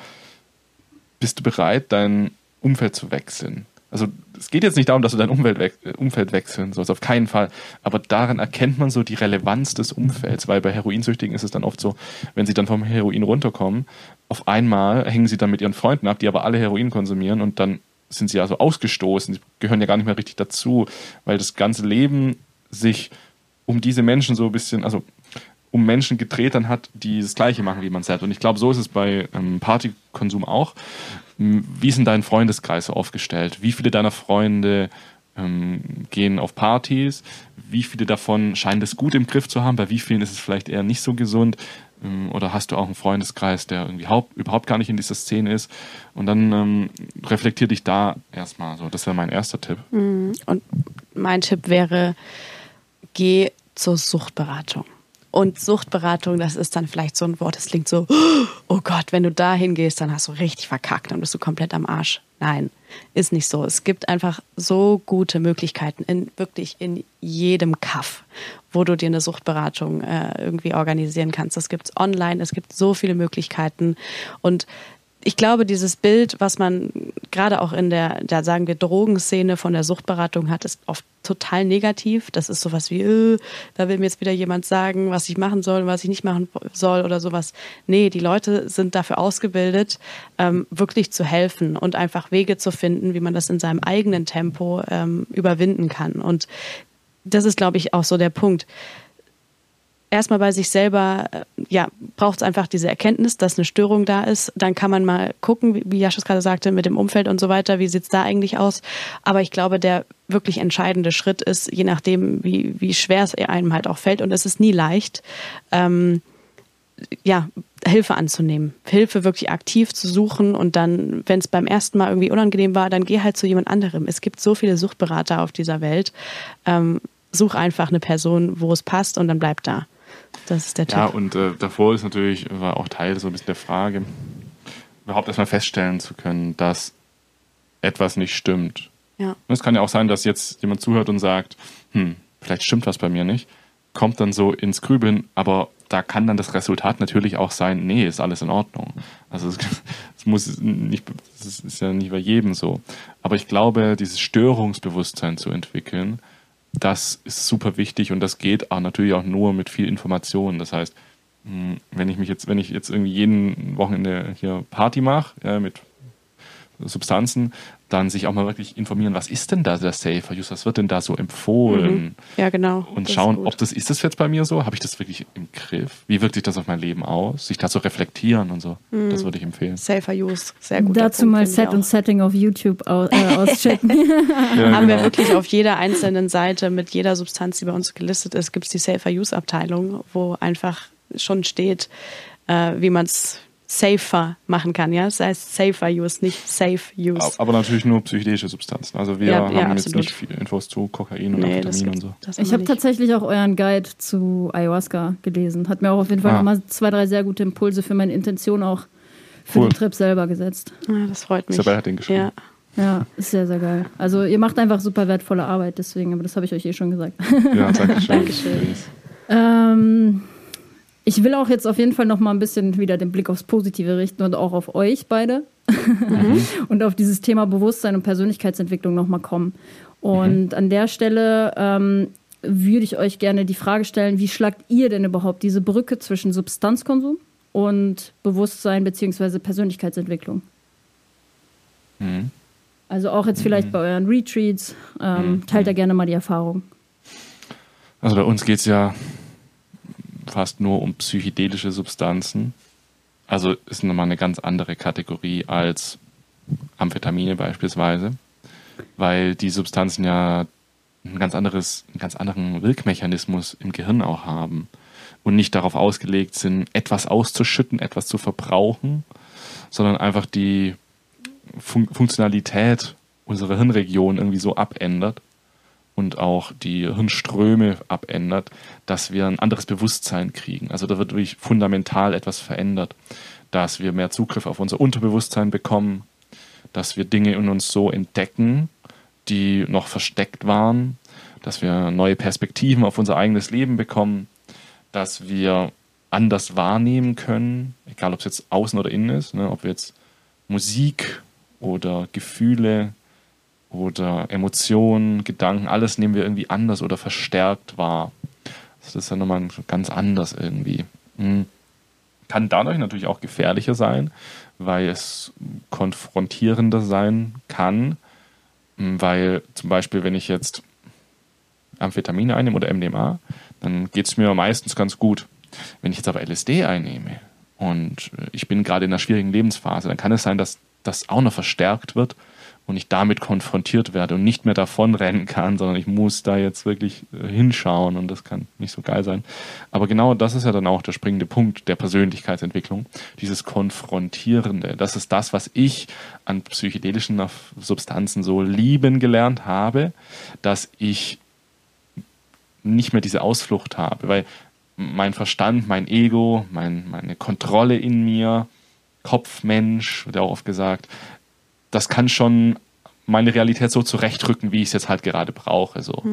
bist du bereit, dein Umfeld zu wechseln? Also es geht jetzt nicht darum, dass du dein Umfeld, we Umfeld wechseln sollst, auf keinen Fall. Aber darin erkennt man so die Relevanz des Umfelds, weil bei Heroinsüchtigen ist es dann oft so, wenn sie dann vom Heroin runterkommen, auf einmal hängen sie dann mit ihren Freunden ab, die aber alle Heroin konsumieren und dann sind sie ja so ausgestoßen, sie gehören ja gar nicht mehr richtig dazu, weil das ganze Leben sich um diese Menschen so ein bisschen, also um Menschen gedreht dann hat, die das Gleiche machen wie man selbst. Und ich glaube, so ist es bei ähm, Partykonsum auch. Wie ist denn dein Freundeskreis aufgestellt? Wie viele deiner Freunde ähm, gehen auf Partys? Wie viele davon scheinen das gut im Griff zu haben? Bei wie vielen ist es vielleicht eher nicht so gesund? Ähm, oder hast du auch einen Freundeskreis, der irgendwie haupt, überhaupt gar nicht in dieser Szene ist? Und dann ähm, reflektier dich da erstmal so. Das wäre mein erster Tipp. Mhm. Und mein Tipp wäre, geh zur Suchtberatung. Und Suchtberatung, das ist dann vielleicht so ein Wort, das klingt so, oh Gott, wenn du da hingehst, dann hast du richtig verkackt, dann bist du komplett am Arsch. Nein, ist nicht so. Es gibt einfach so gute Möglichkeiten in wirklich in jedem Kaff, wo du dir eine Suchtberatung äh, irgendwie organisieren kannst. Das gibt's online, es gibt so viele Möglichkeiten und ich glaube, dieses Bild, was man gerade auch in der, da sagen wir, Drogenszene von der Suchtberatung hat, ist oft total negativ. Das ist sowas wie, äh, da will mir jetzt wieder jemand sagen, was ich machen soll, was ich nicht machen soll oder sowas. Nee, die Leute sind dafür ausgebildet, ähm, wirklich zu helfen und einfach Wege zu finden, wie man das in seinem eigenen Tempo ähm, überwinden kann. Und das ist, glaube ich, auch so der Punkt erstmal bei sich selber, äh, ja, braucht es einfach diese Erkenntnis, dass eine Störung da ist. Dann kann man mal gucken, wie Jaschus gerade sagte, mit dem Umfeld und so weiter, wie sieht's da eigentlich aus. Aber ich glaube, der wirklich entscheidende Schritt ist, je nachdem, wie, wie schwer es einem halt auch fällt, und es ist nie leicht, ähm, ja, Hilfe anzunehmen, Hilfe wirklich aktiv zu suchen und dann, wenn es beim ersten Mal irgendwie unangenehm war, dann geh halt zu jemand anderem. Es gibt so viele Suchtberater auf dieser Welt. Ähm, such einfach eine Person, wo es passt und dann bleib da. Das ist der Tipp. Ja, und äh, davor ist natürlich, war auch Teil so ein bisschen der Frage, überhaupt erstmal feststellen zu können, dass etwas nicht stimmt. Ja. Und es kann ja auch sein, dass jetzt jemand zuhört und sagt, hm, vielleicht stimmt was bei mir nicht, kommt dann so ins Grübeln, aber da kann dann das Resultat natürlich auch sein, nee, ist alles in Ordnung. Also es, (laughs) es muss nicht, das ist ja nicht bei jedem so. Aber ich glaube, dieses Störungsbewusstsein zu entwickeln, das ist super wichtig und das geht auch natürlich auch nur mit viel Information. Das heißt, hm, wenn ich mich jetzt, wenn ich jetzt irgendwie jeden Wochenende hier Party mache, ja, mit Substanzen, dann sich auch mal wirklich informieren, was ist denn da der Safer Use, was wird denn da so empfohlen? Mhm. Ja, genau. Und Das schauen, ob das, ist das jetzt bei mir so? Habe ich das wirklich im Griff? Wie wirkt sich das auf mein Leben aus? Sich da zu reflektieren und so. Mhm. Das würde ich empfehlen. Safer Use, sehr gut. Dazu mal Set und Setting auf YouTube au äh, (laughs) auschecken. Ja, haben wir genau. wirklich auf jeder einzelnen Seite mit jeder Substanz, die bei uns gelistet ist, gibt es die Safer Use Abteilung, wo einfach schon steht, äh, wie man es safer machen kann. Ja, das heißt Safer Use, nicht Safe Use. Aber natürlich nur psychedelische Substanzen. Also wir Ja, ja, haben jetzt absolut. nicht viele Infos zu Kokain und nee, das, Amphetamin und so. Ich habe tatsächlich auch euren Guide zu Ayahuasca gelesen. Hat mir auch auf jeden Fall Ah. nochmal zwei, drei sehr gute Impulse für meine Intention auch für Cool. den Trip selber gesetzt. Ah, das freut mich. Isabel hat den geschrieben. Ja. Ja, ist sehr, sehr geil. Also ihr macht einfach super wertvolle Arbeit, deswegen, aber das habe ich euch eh schon gesagt. Ja, danke schön. (laughs) Dankeschön. Ähm, ich will auch jetzt auf jeden Fall noch mal ein bisschen wieder den Blick aufs Positive richten und auch auf euch beide (laughs) und auf dieses Thema Bewusstsein und Persönlichkeitsentwicklung noch mal kommen. Und an der Stelle ähm, würde ich euch gerne die Frage stellen, wie schlagt ihr denn überhaupt diese Brücke zwischen Substanzkonsum und Bewusstsein bzw. Persönlichkeitsentwicklung? Mhm. Also auch jetzt vielleicht bei euren Retreats, ähm, teilt da gerne mal die Erfahrung. Also bei uns geht es ja fast nur um psychedelische Substanzen. Also ist nochmal eine ganz andere Kategorie als Amphetamine beispielsweise, weil die Substanzen ja ein ganz anderes, einen ganz anderen Wirkmechanismus im Gehirn auch haben und nicht darauf ausgelegt sind, etwas auszuschütten, etwas zu verbrauchen, sondern einfach die Fun Funktionalität unserer Hirnregion irgendwie so abändert und auch die Hirnströme abändert, dass wir ein anderes Bewusstsein kriegen. Also da wird wirklich fundamental etwas verändert, dass wir mehr Zugriff auf unser Unterbewusstsein bekommen, dass wir Dinge in uns so entdecken, die noch versteckt waren, dass wir neue Perspektiven auf unser eigenes Leben bekommen, dass wir anders wahrnehmen können, egal ob es jetzt außen oder innen ist, ne, ob wir jetzt Musik oder Gefühle oder Emotionen, Gedanken, alles nehmen wir irgendwie anders oder verstärkt wahr. Das ist ja nochmal ganz anders irgendwie. Hm. Kann dadurch natürlich auch gefährlicher sein, weil es konfrontierender sein kann, Hm, weil zum Beispiel, wenn ich jetzt Amphetamine einnehme oder MDMA, dann geht es mir meistens ganz gut. Wenn ich jetzt aber LSD einnehme und äh, ich bin gerade in einer schwierigen Lebensphase, dann kann es sein, dass das auch noch verstärkt wird und ich damit konfrontiert werde und nicht mehr davonrennen kann, sondern ich muss da jetzt wirklich äh, hinschauen und das kann nicht so geil sein. Aber genau das ist ja dann auch der springende Punkt der Persönlichkeitsentwicklung, dieses Konfrontierende. Das ist das, was ich an psychedelischen Substanzen so lieben gelernt habe, dass ich nicht mehr diese Ausflucht habe, weil mein Verstand, mein Ego, mein, meine Kontrolle in mir, Kopfmensch, wird auch oft gesagt, das kann schon meine Realität so zurechtrücken, wie ich es jetzt halt gerade brauche. So.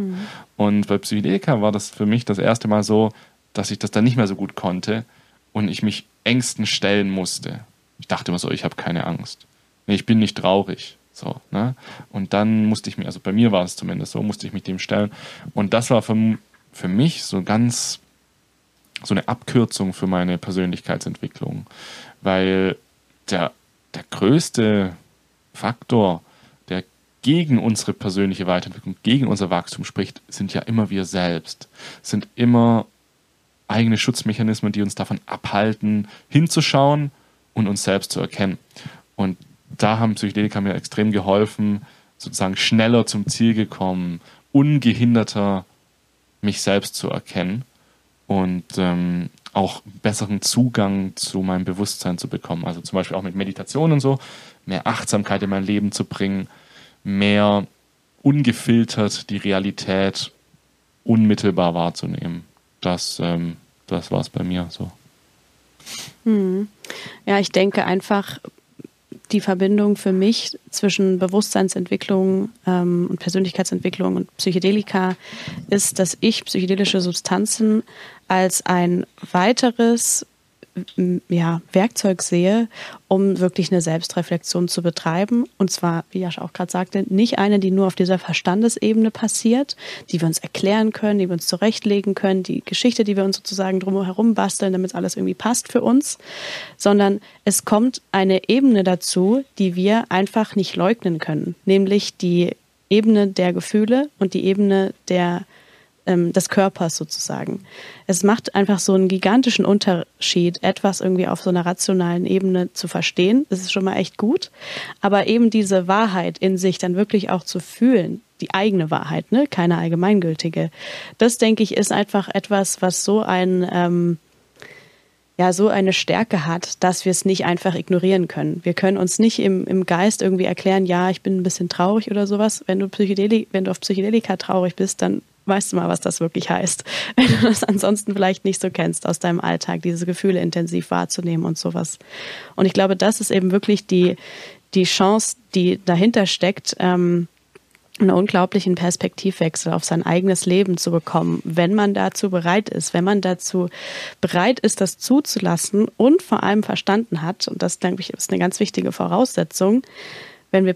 Und bei Psychedelika war das für mich das erste Mal so, dass ich das dann nicht mehr so gut konnte und ich mich Ängsten stellen musste. Ich dachte immer so, ich habe keine Angst. Nee, ich bin nicht traurig. So, ne? Und dann musste ich mir, also bei mir war es zumindest so, musste ich mich dem stellen. Und das war für, für mich so ganz so eine Abkürzung für meine Persönlichkeitsentwicklung. Weil der, der größte Faktor, der gegen unsere persönliche Weiterentwicklung, gegen unser Wachstum spricht, sind ja immer wir selbst. Sind immer eigene Schutzmechanismen, die uns davon abhalten, hinzuschauen und uns selbst zu erkennen. Und da haben Psychedelika mir extrem geholfen, sozusagen schneller zum Ziel gekommen, ungehinderter mich selbst zu erkennen und ähm, auch besseren Zugang zu meinem Bewusstsein zu bekommen. Also zum Beispiel auch mit Meditation und so, mehr Achtsamkeit in mein Leben zu bringen, mehr ungefiltert die Realität unmittelbar wahrzunehmen. Das, ähm, das war es bei mir so. Hm. Ja, ich denke einfach, die Verbindung für mich zwischen Bewusstseinsentwicklung ähm, und Persönlichkeitsentwicklung und Psychedelika ist, dass ich psychedelische Substanzen als ein weiteres ja, Werkzeug sehe, um wirklich eine Selbstreflexion zu betreiben. Und zwar, wie Jascha auch gerade sagte, nicht eine, die nur auf dieser Verstandesebene passiert, die wir uns erklären können, die wir uns zurechtlegen können, die Geschichte, die wir uns sozusagen drumherum basteln, damit alles irgendwie passt für uns, sondern es kommt eine Ebene dazu, die wir einfach nicht leugnen können, nämlich die Ebene der Gefühle und die Ebene der ähm, des Körpers sozusagen. Es macht einfach so einen gigantischen Unterschied, etwas irgendwie auf so einer rationalen Ebene zu verstehen. Das ist schon mal echt gut. Aber eben diese Wahrheit in sich dann wirklich auch zu fühlen, die eigene Wahrheit, ne? keine allgemeingültige. Das, denke ich, ist einfach etwas, was so ein, ähm, ja, so eine Stärke hat, dass wir es nicht einfach ignorieren können. Wir können uns nicht im, im Geist irgendwie erklären, ja, ich bin ein bisschen traurig oder sowas. Wenn du Psychedelik, wenn du auf Psychedelika traurig bist, dann weißt du mal, was das wirklich heißt. (laughs) Wenn du das ansonsten vielleicht nicht so kennst aus deinem Alltag, diese Gefühle intensiv wahrzunehmen und sowas. Und ich glaube, das ist eben wirklich die, die Chance, die dahinter steckt, ähm, einen unglaublichen Perspektivwechsel auf sein eigenes Leben zu bekommen, wenn man dazu bereit ist, wenn man dazu bereit ist, das zuzulassen und vor allem verstanden hat, und das, denke ich, ist eine ganz wichtige Voraussetzung, wenn wir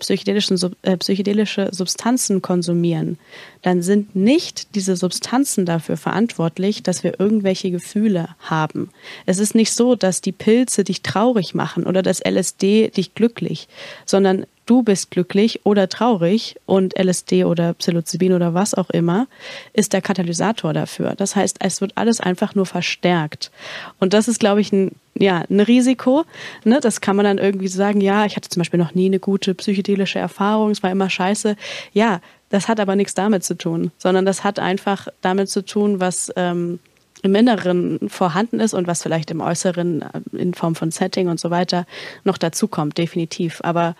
äh, psychedelische Substanzen konsumieren, dann sind nicht diese Substanzen dafür verantwortlich, dass wir irgendwelche Gefühle haben. Es ist nicht so, dass die Pilze dich traurig machen oder das LSD dich glücklich, sondern du bist glücklich oder traurig und LSD oder Psilocybin oder was auch immer ist der Katalysator dafür. Das heißt, es wird alles einfach nur verstärkt. Und das ist, glaube ich, ein, ja, ein Risiko. Ne? Das kann man dann irgendwie sagen, ja, ich hatte zum Beispiel noch nie eine gute psychedelische Erfahrung, es war immer scheiße. Ja, das hat aber nichts damit zu tun, sondern das hat einfach damit zu tun, was ähm, im Inneren vorhanden ist und was vielleicht im Äußeren äh, in Form von Setting und so weiter noch dazukommt, definitiv. Aber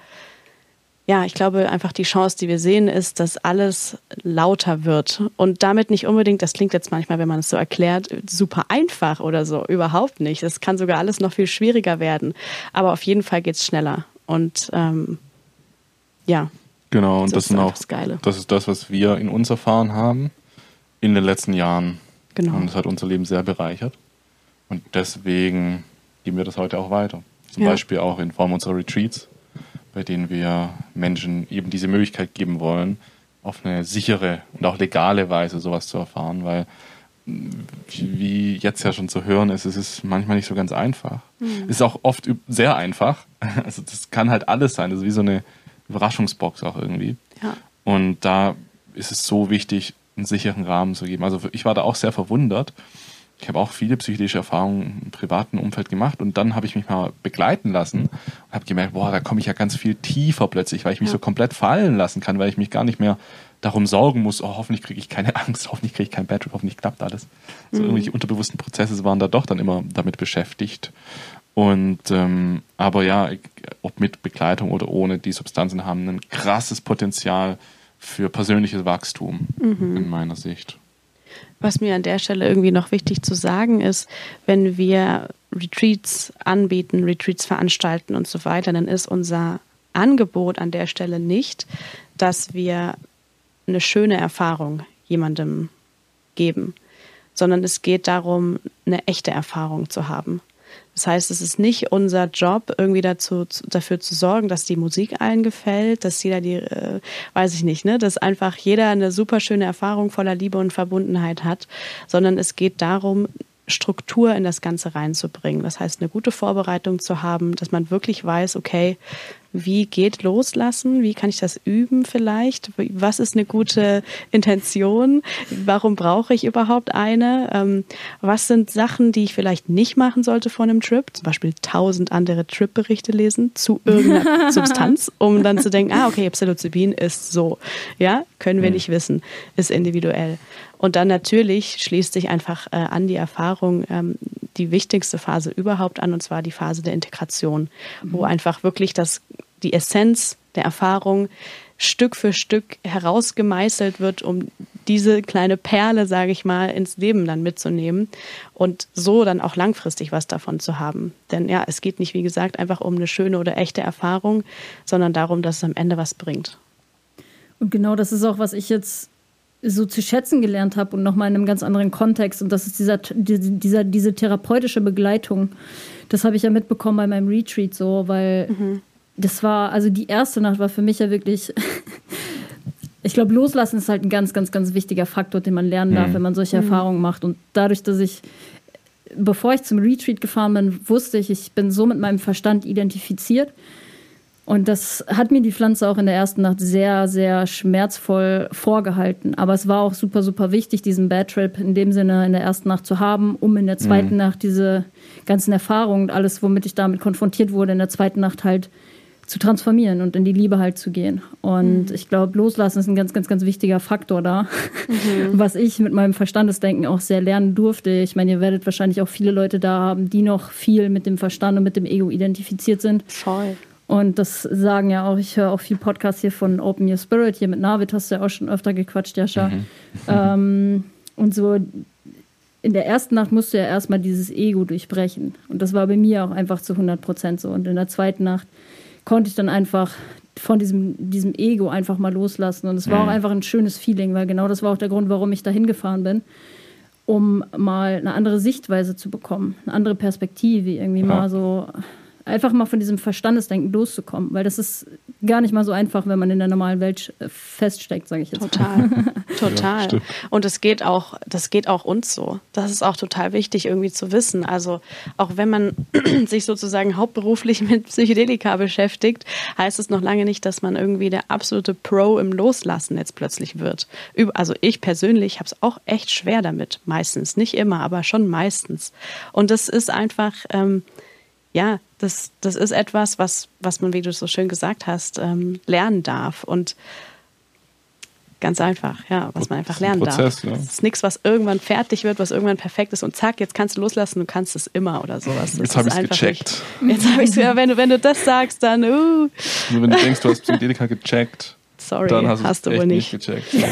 ja, ich glaube einfach die Chance, die wir sehen, ist, dass alles lauter wird und damit nicht unbedingt, das klingt jetzt manchmal, wenn man es so erklärt, super einfach oder so, überhaupt nicht. Es kann sogar alles noch viel schwieriger werden, aber auf jeden Fall geht es schneller und ähm, ja. Genau, und das, ist auch das, Geile. das ist das, was wir in uns erfahren haben in den letzten Jahren. Genau. Und das hat unser Leben sehr bereichert und deswegen geben wir das heute auch weiter. Zum ja. Beispiel auch in Form unserer Retreats bei denen wir Menschen eben diese Möglichkeit geben wollen, auf eine sichere und auch legale Weise sowas zu erfahren, weil wie jetzt ja schon zu hören ist, es ist manchmal nicht so ganz einfach. Mhm. Es ist auch oft sehr einfach. (laughs) Also das kann halt alles sein. Das ist wie so eine Überraschungsbox auch irgendwie. Ja. Und da ist es so wichtig, einen sicheren Rahmen zu geben. Also ich war da auch sehr verwundert, ich habe auch viele psychedelische Erfahrungen im privaten Umfeld gemacht und dann habe ich mich mal begleiten lassen und habe gemerkt, boah, da komme ich ja ganz viel tiefer plötzlich, weil ich mich ja. so komplett fallen lassen kann, weil ich mich gar nicht mehr darum sorgen muss, oh, hoffentlich kriege ich keine (laughs) Angst, hoffentlich kriege ich kein Bad hoffentlich klappt alles. Mhm. So irgendwelche unterbewussten Prozesse waren da doch dann immer damit beschäftigt. Und ähm, aber ja, ob mit Begleitung oder ohne, die Substanzen haben ein krasses Potenzial für persönliches Wachstum mhm. in meiner Sicht. Was mir an der Stelle irgendwie noch wichtig zu sagen ist, wenn wir Retreats anbieten, Retreats veranstalten und so weiter, dann ist unser Angebot an der Stelle nicht, dass wir eine schöne Erfahrung jemandem geben, sondern es geht darum, eine echte Erfahrung zu haben. Das heißt, es ist nicht unser Job, irgendwie dazu, dafür zu sorgen, dass die Musik allen gefällt, dass jeder die, äh, weiß ich nicht, ne, dass einfach jeder eine super schöne Erfahrung voller Liebe und Verbundenheit hat, sondern es geht darum, Struktur in das Ganze reinzubringen. Das heißt, eine gute Vorbereitung zu haben, dass man wirklich weiß, okay, wie geht loslassen? Wie kann ich das üben vielleicht? Was ist eine gute Intention? Warum brauche ich überhaupt eine? Ähm, was sind Sachen, die ich vielleicht nicht machen sollte vor einem Trip? Zum Beispiel tausend andere Trip-Berichte lesen zu irgendeiner (laughs) Substanz, um dann zu denken, ah, okay, Psilocybin ist so. Ja, können wir mhm. nicht wissen, ist individuell. Und dann natürlich schließt sich einfach äh, an die Erfahrung ähm, die wichtigste Phase überhaupt an, und zwar die Phase der Integration, mhm. wo einfach wirklich das, die Essenz der Erfahrung Stück für Stück herausgemeißelt wird, um diese kleine Perle, sage ich mal, ins Leben dann mitzunehmen und so dann auch langfristig was davon zu haben. Denn ja, es geht nicht, wie gesagt, einfach um eine schöne oder echte Erfahrung, sondern darum, dass es am Ende was bringt. Und genau das ist auch, was ich jetzt so zu schätzen gelernt habe und nochmal in einem ganz anderen Kontext. Und das ist dieser, dieser, diese therapeutische Begleitung. Das habe ich ja mitbekommen bei meinem Retreat so, weil mhm das war, also die erste Nacht war für mich ja wirklich. (laughs) ich glaube, loslassen ist halt ein ganz, ganz, ganz wichtiger Faktor, den man lernen darf, mhm. wenn man solche mhm. Erfahrungen macht. Und dadurch, dass ich, bevor ich zum Retreat gefahren bin, wusste ich, ich bin so mit meinem Verstand identifiziert. Und das hat mir die Pflanze auch in der ersten Nacht sehr, sehr schmerzvoll vorgehalten. Aber es war auch super, super wichtig, diesen Bad Trip in dem Sinne in der ersten Nacht zu haben, um in der zweiten mhm. Nacht diese ganzen Erfahrungen und alles, womit ich damit konfrontiert wurde, in der zweiten Nacht halt zu transformieren und in die Liebe halt zu gehen. Und mhm. ich glaube, loslassen ist ein ganz, ganz, ganz wichtiger Faktor da, mhm. (laughs) was ich mit meinem Verstandesdenken auch sehr lernen durfte. Ich meine, ihr werdet wahrscheinlich auch viele Leute da haben, die noch viel mit dem Verstand und mit dem Ego identifiziert sind. Voll. Und das sagen ja auch, ich höre auch viel Podcasts hier von Open Your Spirit, hier mit Navid hast du ja auch schon öfter gequatscht, Jascha. Mhm. Ähm, und so in der ersten Nacht musst du ja erstmal dieses Ego durchbrechen. Und das war bei mir auch einfach zu 100 Prozent so. Und in der zweiten Nacht konnte ich dann einfach von diesem, diesem Ego einfach mal loslassen. Und es war mhm. auch einfach ein schönes Feeling, weil genau das war auch der Grund, warum ich da hingefahren bin, um mal eine andere Sichtweise zu bekommen, eine andere Perspektive, irgendwie ja. mal so einfach mal von diesem Verstandesdenken loszukommen, weil das ist gar nicht mal so einfach, wenn man in der normalen Welt äh, feststeckt, sage ich jetzt. Total, (laughs) total. Ja, und es geht auch, das geht auch uns so. Das ist auch total wichtig irgendwie zu wissen. Also auch wenn man (clears throat) sich sozusagen hauptberuflich mit Psychedelika beschäftigt, heißt es noch lange nicht, dass man irgendwie der absolute Pro im Loslassen jetzt plötzlich wird. Also ich persönlich habe es auch echt schwer damit, meistens, nicht immer, aber schon meistens. Und das ist einfach ähm, ja, das, das ist etwas, was, was man, wie du so schön gesagt hast, ähm, lernen darf. Und ganz einfach, ja, was man einfach lernen Prozess, darf. Ja. Es ist nichts, was irgendwann fertig wird, was irgendwann perfekt ist und zack, jetzt kannst du loslassen, du kannst es immer oder sowas. Das jetzt habe ich es gecheckt. Nicht. Jetzt habe ich es, ja, wenn du, wenn du das sagst, dann, uh. Nur wenn du denkst, du hast Psychedelika gecheckt. Sorry, dann hast, hast du wohl nicht. nicht gecheckt. Ja.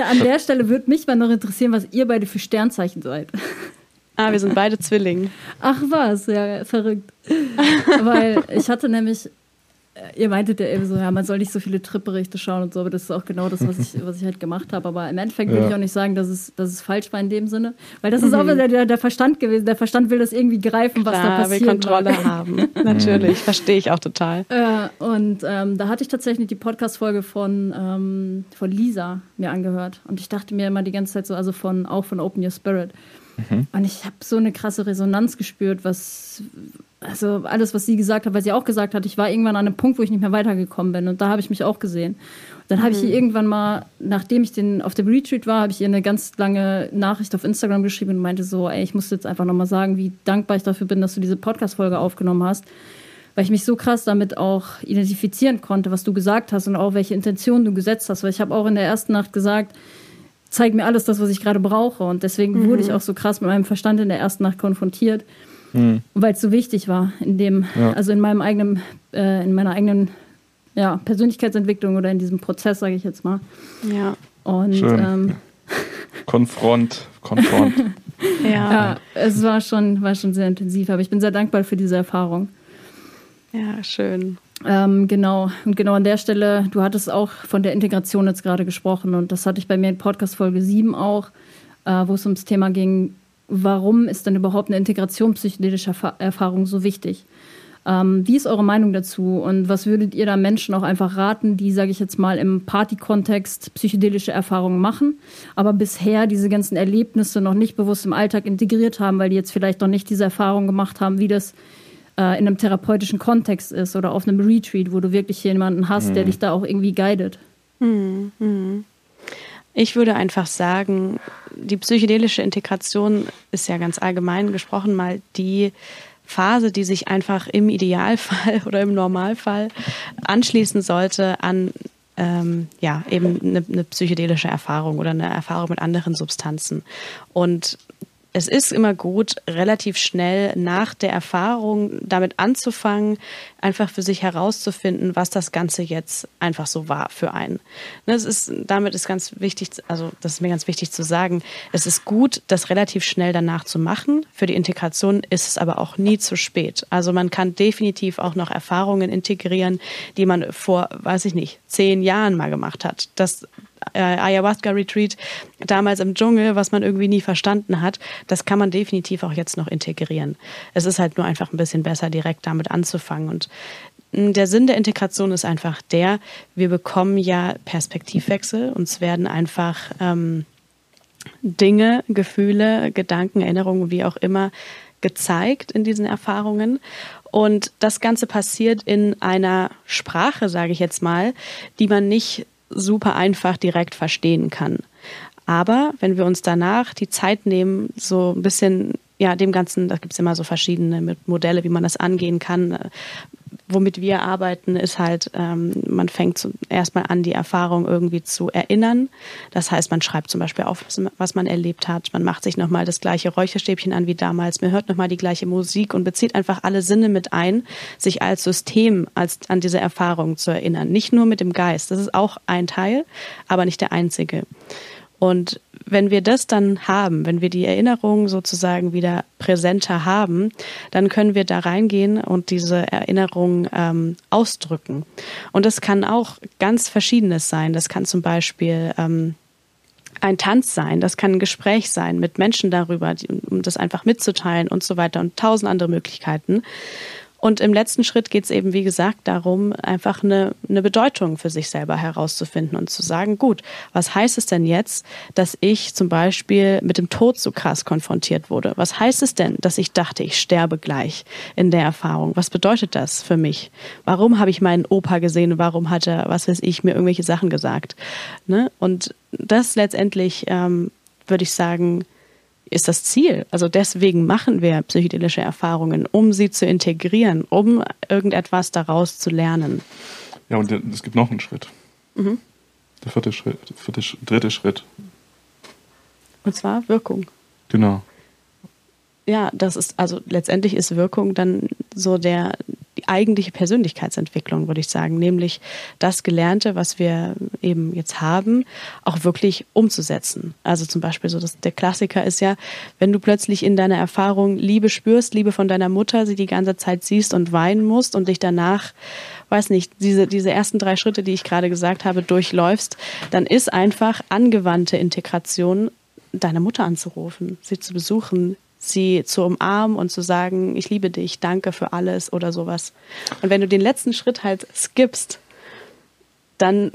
(laughs) An der Stelle würde mich mal noch interessieren, was ihr beide für Sternzeichen seid. Ah, wir sind beide Zwillinge. Ach was, ja, verrückt. Weil ich hatte nämlich, äh, ihr meintet ja eben so, ja, man soll nicht so viele Trip-Berichte schauen und so, aber das ist auch genau das, was ich, was ich halt gemacht habe. Aber im Endeffekt will ich auch nicht sagen, dass es, dass es falsch war in dem Sinne. Weil das ist mhm. auch wieder der, der Verstand gewesen. Der Verstand will das irgendwie greifen, Klar, was da passiert. will Kontrolle haben. (laughs) Natürlich, verstehe ich auch total. Ja, und ähm, da hatte ich tatsächlich die Podcast-Folge von, ähm, von Lisa mir angehört. Und ich dachte mir immer die ganze Zeit so, also von, auch von Open Your Spirit. Mhm. Und ich habe so eine krasse Resonanz gespürt, was, also alles, was sie gesagt hat, weil sie auch gesagt hat, ich war irgendwann an einem Punkt, wo ich nicht mehr weitergekommen bin. Und da habe ich mich auch gesehen. Und dann mhm. habe ich ihr mhm. irgendwann mal, nachdem ich den auf dem Retreat war, habe ich ihr eine ganz lange Nachricht auf Instagram geschrieben und meinte so, ey, ich muss jetzt einfach nochmal sagen, wie dankbar ich dafür bin, dass du diese Podcast-Folge aufgenommen hast. Weil ich mich so krass damit auch identifizieren konnte, was du gesagt hast und auch welche Intentionen du gesetzt hast. Weil ich habe auch in der ersten Nacht gesagt, zeigt mir alles das, was ich gerade brauche. Und deswegen mhm. wurde ich auch so krass mit meinem Verstand in der ersten Nacht konfrontiert, mhm. weil es so wichtig war, in dem, ja. also in meinem eigenen, äh, in meiner eigenen ja, Persönlichkeitsentwicklung oder in diesem Prozess, sage ich jetzt mal. Ja. Und ähm, (laughs) Konfront, Konfront. (laughs) ja. ja, es war schon, war schon sehr intensiv, aber ich bin sehr dankbar für diese Erfahrung. Ja, schön. Ähm, genau, und genau an der Stelle, du hattest auch von der Integration jetzt gerade gesprochen und das hatte ich bei mir in Podcast Folge 7 auch, äh, wo es ums Thema ging, warum ist denn überhaupt eine Integration psychedelischer Erfahrung so wichtig? Ähm, wie ist eure Meinung dazu und was würdet ihr da Menschen auch einfach raten, die, sage ich jetzt mal, im Party-Kontext psychedelische Erfahrungen machen, aber bisher diese ganzen Erlebnisse noch nicht bewusst im Alltag integriert haben, weil die jetzt vielleicht noch nicht diese Erfahrung gemacht haben, wie das äh, in einem therapeutischen Kontext ist oder auf einem Retreat, wo du wirklich jemanden hast, mhm. der dich da auch irgendwie guidet. Mhm. Ich würde einfach sagen, die psychedelische Integration ist ja ganz allgemein gesprochen mal die Phase, die sich einfach im Idealfall (laughs) oder im Normalfall anschließen sollte an ähm, ja, eben eine, eine psychedelische Erfahrung oder eine Erfahrung mit anderen Substanzen. Und es ist immer gut, relativ schnell nach der Erfahrung damit anzufangen, einfach für sich herauszufinden, was das Ganze jetzt einfach so war für einen. Das ne, ist, damit ist ganz wichtig, also das ist mir ganz wichtig zu sagen, es ist gut, das relativ schnell danach zu machen. Für die Integration ist es aber auch nie zu spät. Also man kann definitiv auch noch Erfahrungen integrieren, die man vor, weiß ich nicht, zehn Jahren mal gemacht hat. Das äh, Ayahuasca-Retreat damals im Dschungel, was man irgendwie nie verstanden hat, das kann man definitiv auch jetzt noch integrieren. Es ist halt nur einfach ein bisschen besser, direkt damit anzufangen. Und mm, der Sinn der Integration ist einfach der, wir bekommen ja Perspektivwechsel, uns werden einfach ähm, Dinge, Gefühle, Gedanken, Erinnerungen, wie auch immer, gezeigt in diesen Erfahrungen. Und das Ganze passiert in einer Sprache, sage ich jetzt mal, die man nicht super einfach direkt verstehen kann. Aber wenn wir uns danach die Zeit nehmen, so ein bisschen, ja, dem Ganzen, da gibt es immer so verschiedene Modelle, wie man das angehen kann, womit wir arbeiten, ist halt, ähm, man fängt erstmal an, die Erfahrung irgendwie zu erinnern. Das heißt, man schreibt zum Beispiel auf, was man erlebt hat. Man macht sich nochmal das gleiche Räucherstäbchen an wie damals. Man hört nochmal die gleiche Musik und bezieht einfach alle Sinne mit ein, sich als System als, an diese Erfahrung zu erinnern. Nicht nur mit dem Geist. Das ist auch ein Teil, aber nicht der einzige. Und wenn wir das dann haben, wenn wir die Erinnerung sozusagen wieder präsenter haben, dann können wir da reingehen und diese Erinnerung ähm, ausdrücken. Und das kann auch ganz Verschiedenes sein. Das kann zum Beispiel ähm, ein Tanz sein, das kann ein Gespräch sein mit Menschen darüber, um das einfach mitzuteilen und so weiter und tausend andere Möglichkeiten. Und im letzten Schritt geht es eben, wie gesagt, darum, einfach eine, eine Bedeutung für sich selber herauszufinden und zu sagen, gut, was heißt es denn jetzt, dass ich zum Beispiel mit dem Tod so krass konfrontiert wurde? Was heißt es denn, dass ich dachte, ich sterbe gleich in der Erfahrung? Was bedeutet das für mich? Warum habe ich meinen Opa gesehen? Warum hat er, was weiß ich, mir irgendwelche Sachen gesagt? Ne? Und das letztendlich, ähm, würde ich sagen, ist das Ziel. Also deswegen machen wir psychedelische Erfahrungen, um sie zu integrieren, um irgendetwas daraus zu lernen. Ja, und es gibt noch einen Schritt. Mhm. Der vierte Schritt, vierte, dritte Schritt. Und zwar Wirkung. Genau. Ja, das ist, also letztendlich ist Wirkung dann so der, die eigentliche Persönlichkeitsentwicklung, würde ich sagen, nämlich das Gelernte, was wir eben jetzt haben, auch wirklich umzusetzen. Also zum Beispiel so, dass der Klassiker ist ja, wenn du plötzlich in deiner Erfahrung Liebe spürst, Liebe von deiner Mutter, sie die ganze Zeit siehst und weinen musst und dich danach weiß nicht, diese, diese ersten drei Schritte, die ich gerade gesagt habe, durchläufst, dann ist einfach angewandte Integration deine Mutter anzurufen, sie zu besuchen, sie zu umarmen und zu sagen, ich liebe dich, danke für alles oder sowas. Und wenn du den letzten Schritt halt skippst, dann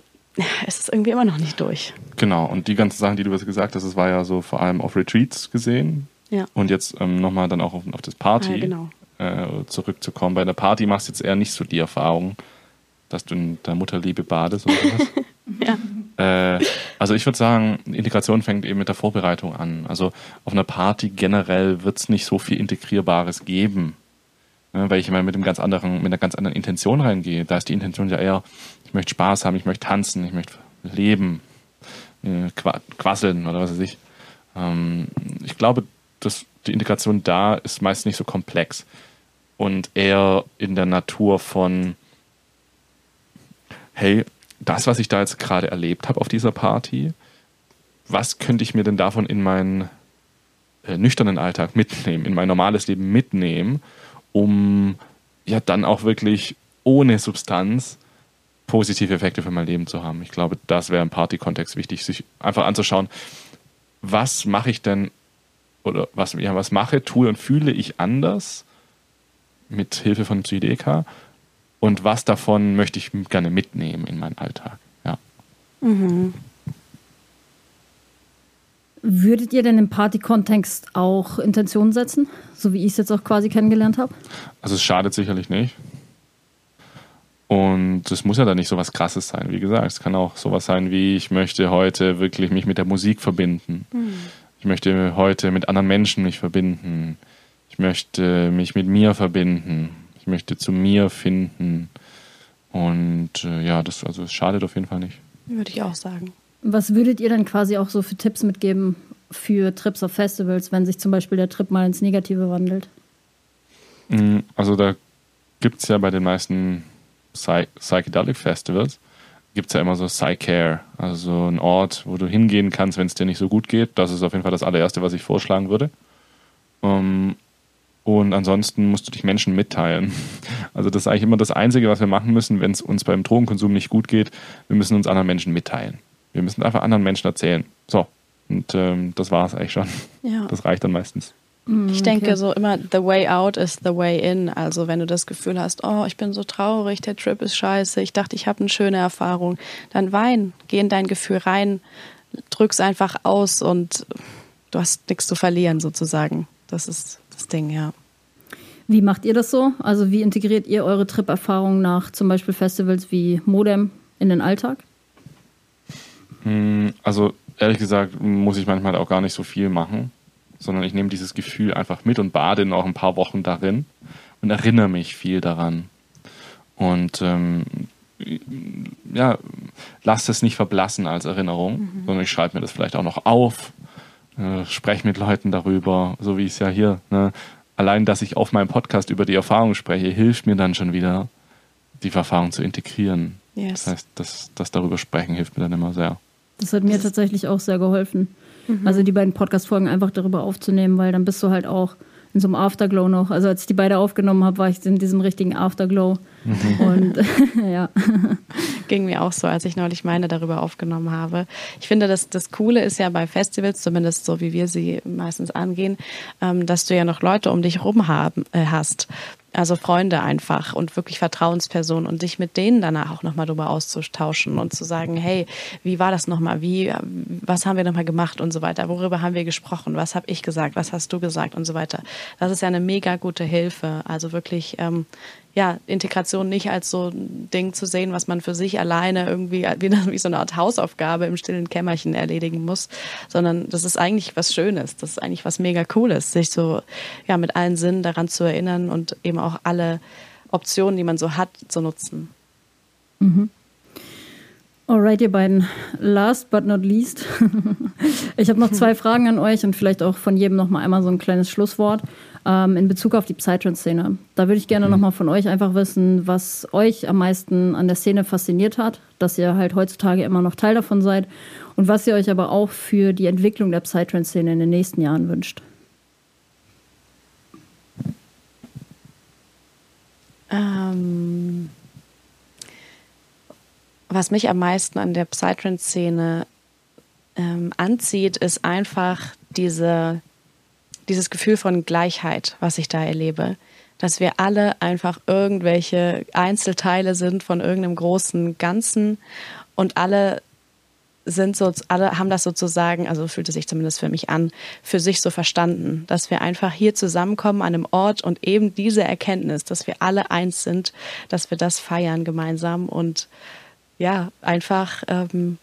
ist es irgendwie immer noch nicht durch. Genau, und die ganzen Sachen, die du gesagt hast, das war ja so vor allem auf Retreats gesehen. Ja. Und jetzt ähm, nochmal dann auch auf, auf das Party ja, genau. äh, zurückzukommen. Bei der Party machst du jetzt eher nicht so die Erfahrung, dass du in der Mutterliebe badest oder sowas. (laughs) ja. Äh, also ich würde sagen, Integration fängt eben mit der Vorbereitung an. Also auf einer Party generell wird es nicht so viel Integrierbares geben. Ne, weil ich immer mit einem ganz anderen, mit einer ganz anderen Intention reingehe. Da ist die Intention ja eher, ich möchte Spaß haben, ich möchte tanzen, ich möchte leben, äh, quasseln oder was weiß ich. Ähm, ich glaube, dass die Integration da ist meist nicht so komplex und eher in der Natur von, hey, das, was ich da jetzt gerade erlebt habe auf dieser Party, was könnte ich mir denn davon in meinen äh, nüchternen Alltag mitnehmen, in mein normales Leben mitnehmen, um ja dann auch wirklich ohne Substanz positive Effekte für mein Leben zu haben. Ich glaube, das wäre im Party-Kontext wichtig, sich einfach anzuschauen, was mache ich denn oder was, ja, was mache, tue und fühle ich anders mit Hilfe von Psychedeka und was davon möchte ich gerne mitnehmen in meinen Alltag. Ja. Mhm. Würdet ihr denn im Party-Kontext auch Intentionen setzen, so wie ich es jetzt auch quasi kennengelernt habe? Also es schadet sicherlich nicht. Und es muss ja dann nicht so was Krasses sein. Wie gesagt, es kann auch sowas sein wie, ich möchte heute wirklich mich mit der Musik verbinden. Mhm. Ich möchte heute mit anderen Menschen mich verbinden. Ich möchte mich mit mir verbinden. Ich möchte zu mir finden. Und äh, ja, das also es schadet auf jeden Fall nicht. Würde ich auch sagen. Was würdet ihr dann quasi auch so für Tipps mitgeben für Trips auf Festivals, wenn sich zum Beispiel der Trip mal ins Negative wandelt? Mm, Also da gibt es ja bei den meisten Psy Psychedelic Festivals, gibt es ja immer so Psycare, also so ein Ort, wo du hingehen kannst, wenn es dir nicht so gut geht. Das ist auf jeden Fall das allererste, was ich vorschlagen würde. Ähm, und ansonsten musst du dich Menschen mitteilen. (laughs) Also das ist eigentlich immer das Einzige, was wir machen müssen, wenn es uns beim Drogenkonsum nicht gut geht. Wir müssen uns anderen Menschen mitteilen. Wir müssen einfach anderen Menschen erzählen. So. Und ähm, das war es eigentlich schon. Ja. Das reicht dann meistens. Ich denke so immer, the way out is the way in. Also wenn du das Gefühl hast, oh, ich bin so traurig, der Trip ist scheiße, ich dachte, ich habe eine schöne Erfahrung, dann wein, geh in dein Gefühl rein, drück's einfach aus und du hast nichts zu verlieren sozusagen. Das ist das Ding, ja. Wie macht ihr das so? Also wie integriert ihr eure Trip-Erfahrungen nach zum Beispiel Festivals wie Modem in den Alltag? Mm, Also ehrlich gesagt muss ich manchmal auch gar nicht so viel machen, sondern ich nehme dieses Gefühl einfach mit und bade noch ein paar Wochen darin und erinnere mich viel daran. Und ähm, ja, lass es nicht verblassen als Erinnerung, sondern ich schreibe mir das vielleicht auch noch auf, äh, spreche mit Leuten darüber, so wie ich es ja hier. Ne? Allein, dass ich auf meinem Podcast über die Erfahrung spreche, hilft mir dann schon wieder, die Erfahrung zu integrieren. Yes. Das heißt, das, das darüber sprechen hilft mir dann immer sehr. Das hat mir tatsächlich auch sehr geholfen. Mhm. Also die beiden Podcast-Folgen einfach darüber aufzunehmen, weil dann bist du halt auch in so einem Afterglow noch. Also als ich die beide aufgenommen habe, war ich in diesem richtigen Afterglow. Mhm. Und (laughs) ja. Ging mir auch so, als ich neulich meine darüber aufgenommen habe. Ich finde, das, das Coole ist ja bei Festivals, zumindest so wie wir sie meistens angehen, ähm, dass du ja noch Leute um dich rum haben, äh, hast. Also Freunde einfach und wirklich Vertrauenspersonen und dich mit denen danach auch nochmal drüber auszutauschen und zu sagen, hey, wie war das nochmal? Wie, was haben wir nochmal gemacht und so weiter? Worüber haben wir gesprochen? Was habe ich gesagt? Was hast du gesagt und so weiter? Das ist ja eine mega gute Hilfe. Also wirklich, ähm, ja, Integration nicht als so ein Ding zu sehen, was man für sich alleine irgendwie (laughs) wie, so eine Art Hausaufgabe im stillen Kämmerchen erledigen muss, sondern das ist eigentlich was Schönes, das ist eigentlich was mega Cooles, sich so ja mit allen Sinnen daran zu erinnern und eben auch alle Optionen, die man so hat, zu nutzen. Alright, ihr beiden. Last but not least. (laughs) Ich habe noch (laughs) zwei Fragen an euch und vielleicht auch von jedem noch mal einmal so ein kleines Schlusswort ähm, in Bezug auf die Psytrance-Szene. Da würde ich gerne noch mal von euch einfach wissen, was euch am meisten an der Szene fasziniert hat, dass ihr halt heutzutage immer noch Teil davon seid und was ihr euch aber auch für die Entwicklung der Psytrance-Szene in den nächsten Jahren wünscht. Ähm, was mich am meisten an der Psytrance-Szene ähm, anzieht, ist einfach diese, dieses Gefühl von Gleichheit, was ich da erlebe. Dass wir alle einfach irgendwelche Einzelteile sind von irgendeinem großen Ganzen und alle sind so, alle haben das sozusagen, also fühlt es sich zumindest für mich an, für sich so verstanden, dass wir einfach hier zusammenkommen an einem Ort und eben diese Erkenntnis, dass wir alle eins sind, dass wir das feiern gemeinsam und ja, einfach ähm,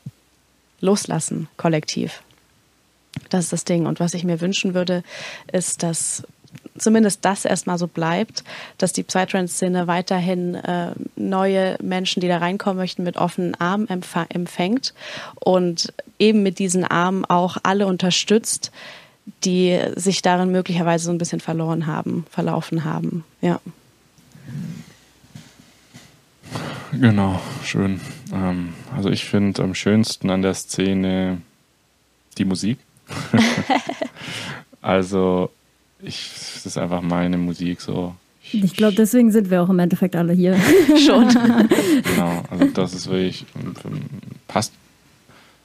loslassen, kollektiv. Das ist das Ding. Und was ich mir wünschen würde, ist, dass zumindest das erstmal so bleibt, dass die Psytrance-Szene weiterhin äh, neue Menschen, die da reinkommen möchten, mit offenen Armen empf- empfängt und eben mit diesen Armen auch alle unterstützt, die sich darin möglicherweise so ein bisschen verloren haben, verlaufen haben. Ja. Genau, schön. Ähm, also ich finde am schönsten an der Szene die Musik. (laughs) also ich, das ist einfach meine Musik so. Ich glaube, deswegen sind wir auch im Endeffekt alle hier. (laughs) Schon. Genau, also das ist wirklich, passt.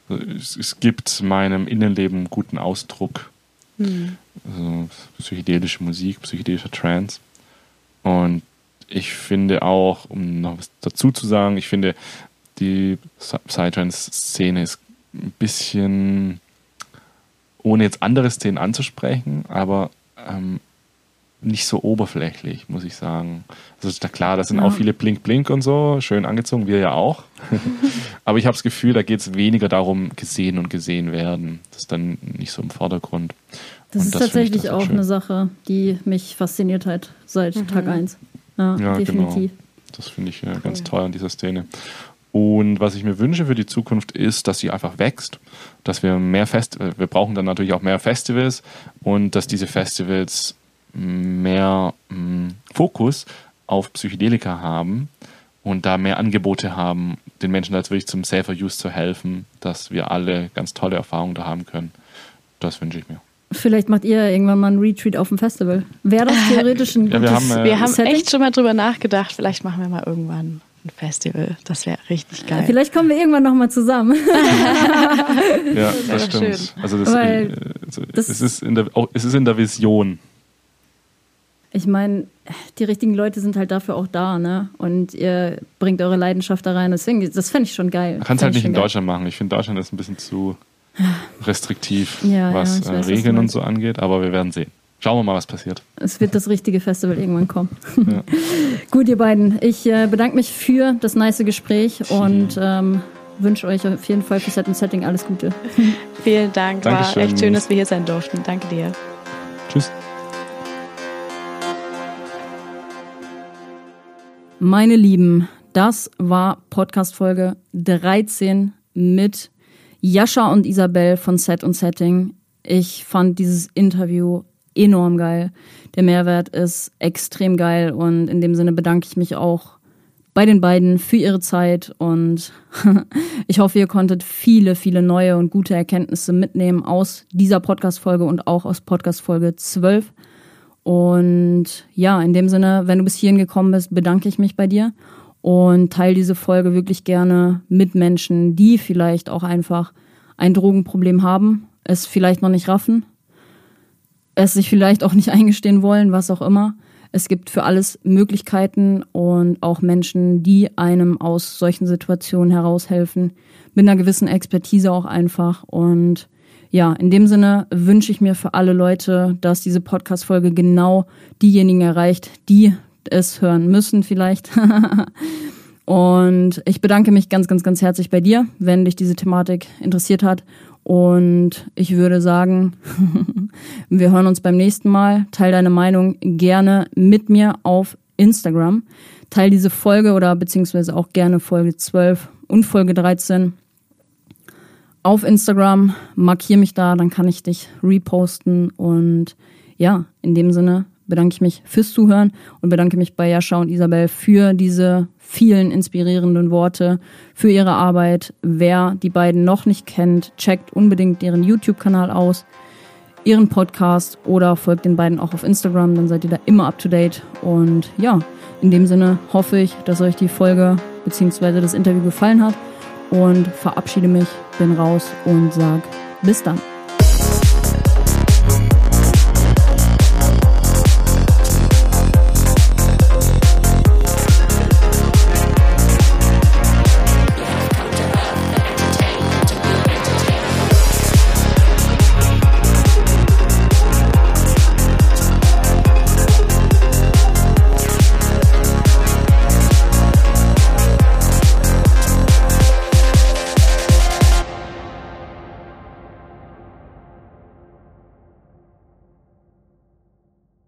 Es, es gibt meinem Innenleben guten Ausdruck. Also psychedelische Musik, psychedelischer Trance. Und ich finde auch, um noch was dazu zu sagen, ich finde, die Psytrance-Szene ist ein bisschen, ohne jetzt andere Szenen anzusprechen, aber ähm, nicht so oberflächlich, muss ich sagen. Also ist da klar, da sind Ja. auch viele Blink-Blink und so, schön angezogen, wir ja auch. (laughs) aber ich habe das Gefühl, da geht es weniger darum, gesehen und gesehen werden. Das ist dann nicht so im Vordergrund. Das Und ist das tatsächlich das auch schön. eine Sache, die mich fasziniert hat seit Tag 1. Ja, Ja, definitiv. genau. Das finde ich äh, ganz toll an dieser Szene. Und was ich mir wünsche für die Zukunft ist, dass sie einfach wächst, dass wir mehr Fest, äh, wir brauchen dann natürlich auch mehr Festivals und dass diese Festivals mehr mh, mm, Fokus auf Psychedelika haben und da mehr Angebote haben, den Menschen als wirklich zum Safer Use zu helfen, dass wir alle ganz tolle Erfahrungen da haben können. Das wünsche ich mir. Vielleicht macht ihr irgendwann mal einen Retreat auf dem Festival. Wäre das (laughs) theoretisch ein ja, wir haben, äh, wir haben echt schon mal drüber nachgedacht. Vielleicht machen wir mal irgendwann Festival. Das wäre richtig geil. Vielleicht kommen wir irgendwann noch mal zusammen. (laughs) ja, das, das stimmt. Schön. Also, das, Weil, also das es, ist in der, auch, es ist in der Vision. Ich meine, die richtigen Leute sind halt dafür auch da, ne? Und ihr bringt eure Leidenschaft da rein. Deswegen, das fände ich schon geil. Man kann es halt nicht in geil. Deutschland machen. Ich finde, Deutschland ist ein bisschen zu (sighs) restriktiv, ja, was ja, weiß, äh, Regeln und so angeht. Aber wir werden sehen. Schauen wir mal, was passiert. Es wird das richtige Festival irgendwann kommen. Ja. (laughs) Gut, ihr beiden. Ich äh, bedanke mich für das nice Gespräch und ähm, wünsche euch auf jeden Fall für Set und Setting alles Gute. (laughs) Vielen Dank. Dankeschön. War echt schön, dass wir hier sein durften. Danke dir. Tschüss. Meine Lieben, das war Podcast Folge 13 mit Jascha und Isabel von Set und Setting. Ich fand dieses Interview enorm geil. Der Mehrwert ist extrem geil und in dem Sinne bedanke ich mich auch bei den beiden für ihre Zeit und (laughs) ich hoffe, ihr konntet viele, viele neue und gute Erkenntnisse mitnehmen aus dieser Podcast-Folge und auch aus Podcast-Folge 12. Und ja, in dem Sinne, wenn du bis hierhin gekommen bist, bedanke ich mich bei dir und teile diese Folge wirklich gerne mit Menschen, die vielleicht auch einfach ein Drogenproblem haben, es vielleicht noch nicht raffen es sich vielleicht auch nicht eingestehen wollen, was auch immer. Es gibt für alles Möglichkeiten und auch Menschen, die einem aus solchen Situationen heraushelfen, mit einer gewissen Expertise auch einfach. Und ja, in dem Sinne wünsche ich mir für alle Leute, dass diese Podcast-Folge genau diejenigen erreicht, die es hören müssen vielleicht. (laughs) und ich bedanke mich ganz, ganz, ganz herzlich bei dir, wenn dich diese Thematik interessiert hat. Und ich würde sagen, (laughs) wir hören uns beim nächsten Mal. Teil deine Meinung gerne mit mir auf Instagram. Teil diese Folge oder beziehungsweise auch gerne Folge 12 und Folge 13 auf Instagram. Markier mich da, dann kann ich dich reposten. Und ja, in dem Sinne bedanke ich mich fürs Zuhören und bedanke mich bei Jascha und Isabel für diese vielen inspirierenden Worte, für ihre Arbeit. Wer die beiden noch nicht kennt, checkt unbedingt ihren YouTube-Kanal aus, ihren Podcast oder folgt den beiden auch auf Instagram, dann seid ihr da immer up to date. Und ja, in dem Sinne hoffe ich, dass euch die Folge bzw. das Interview gefallen hat und verabschiede mich, bin raus und sag bis dann.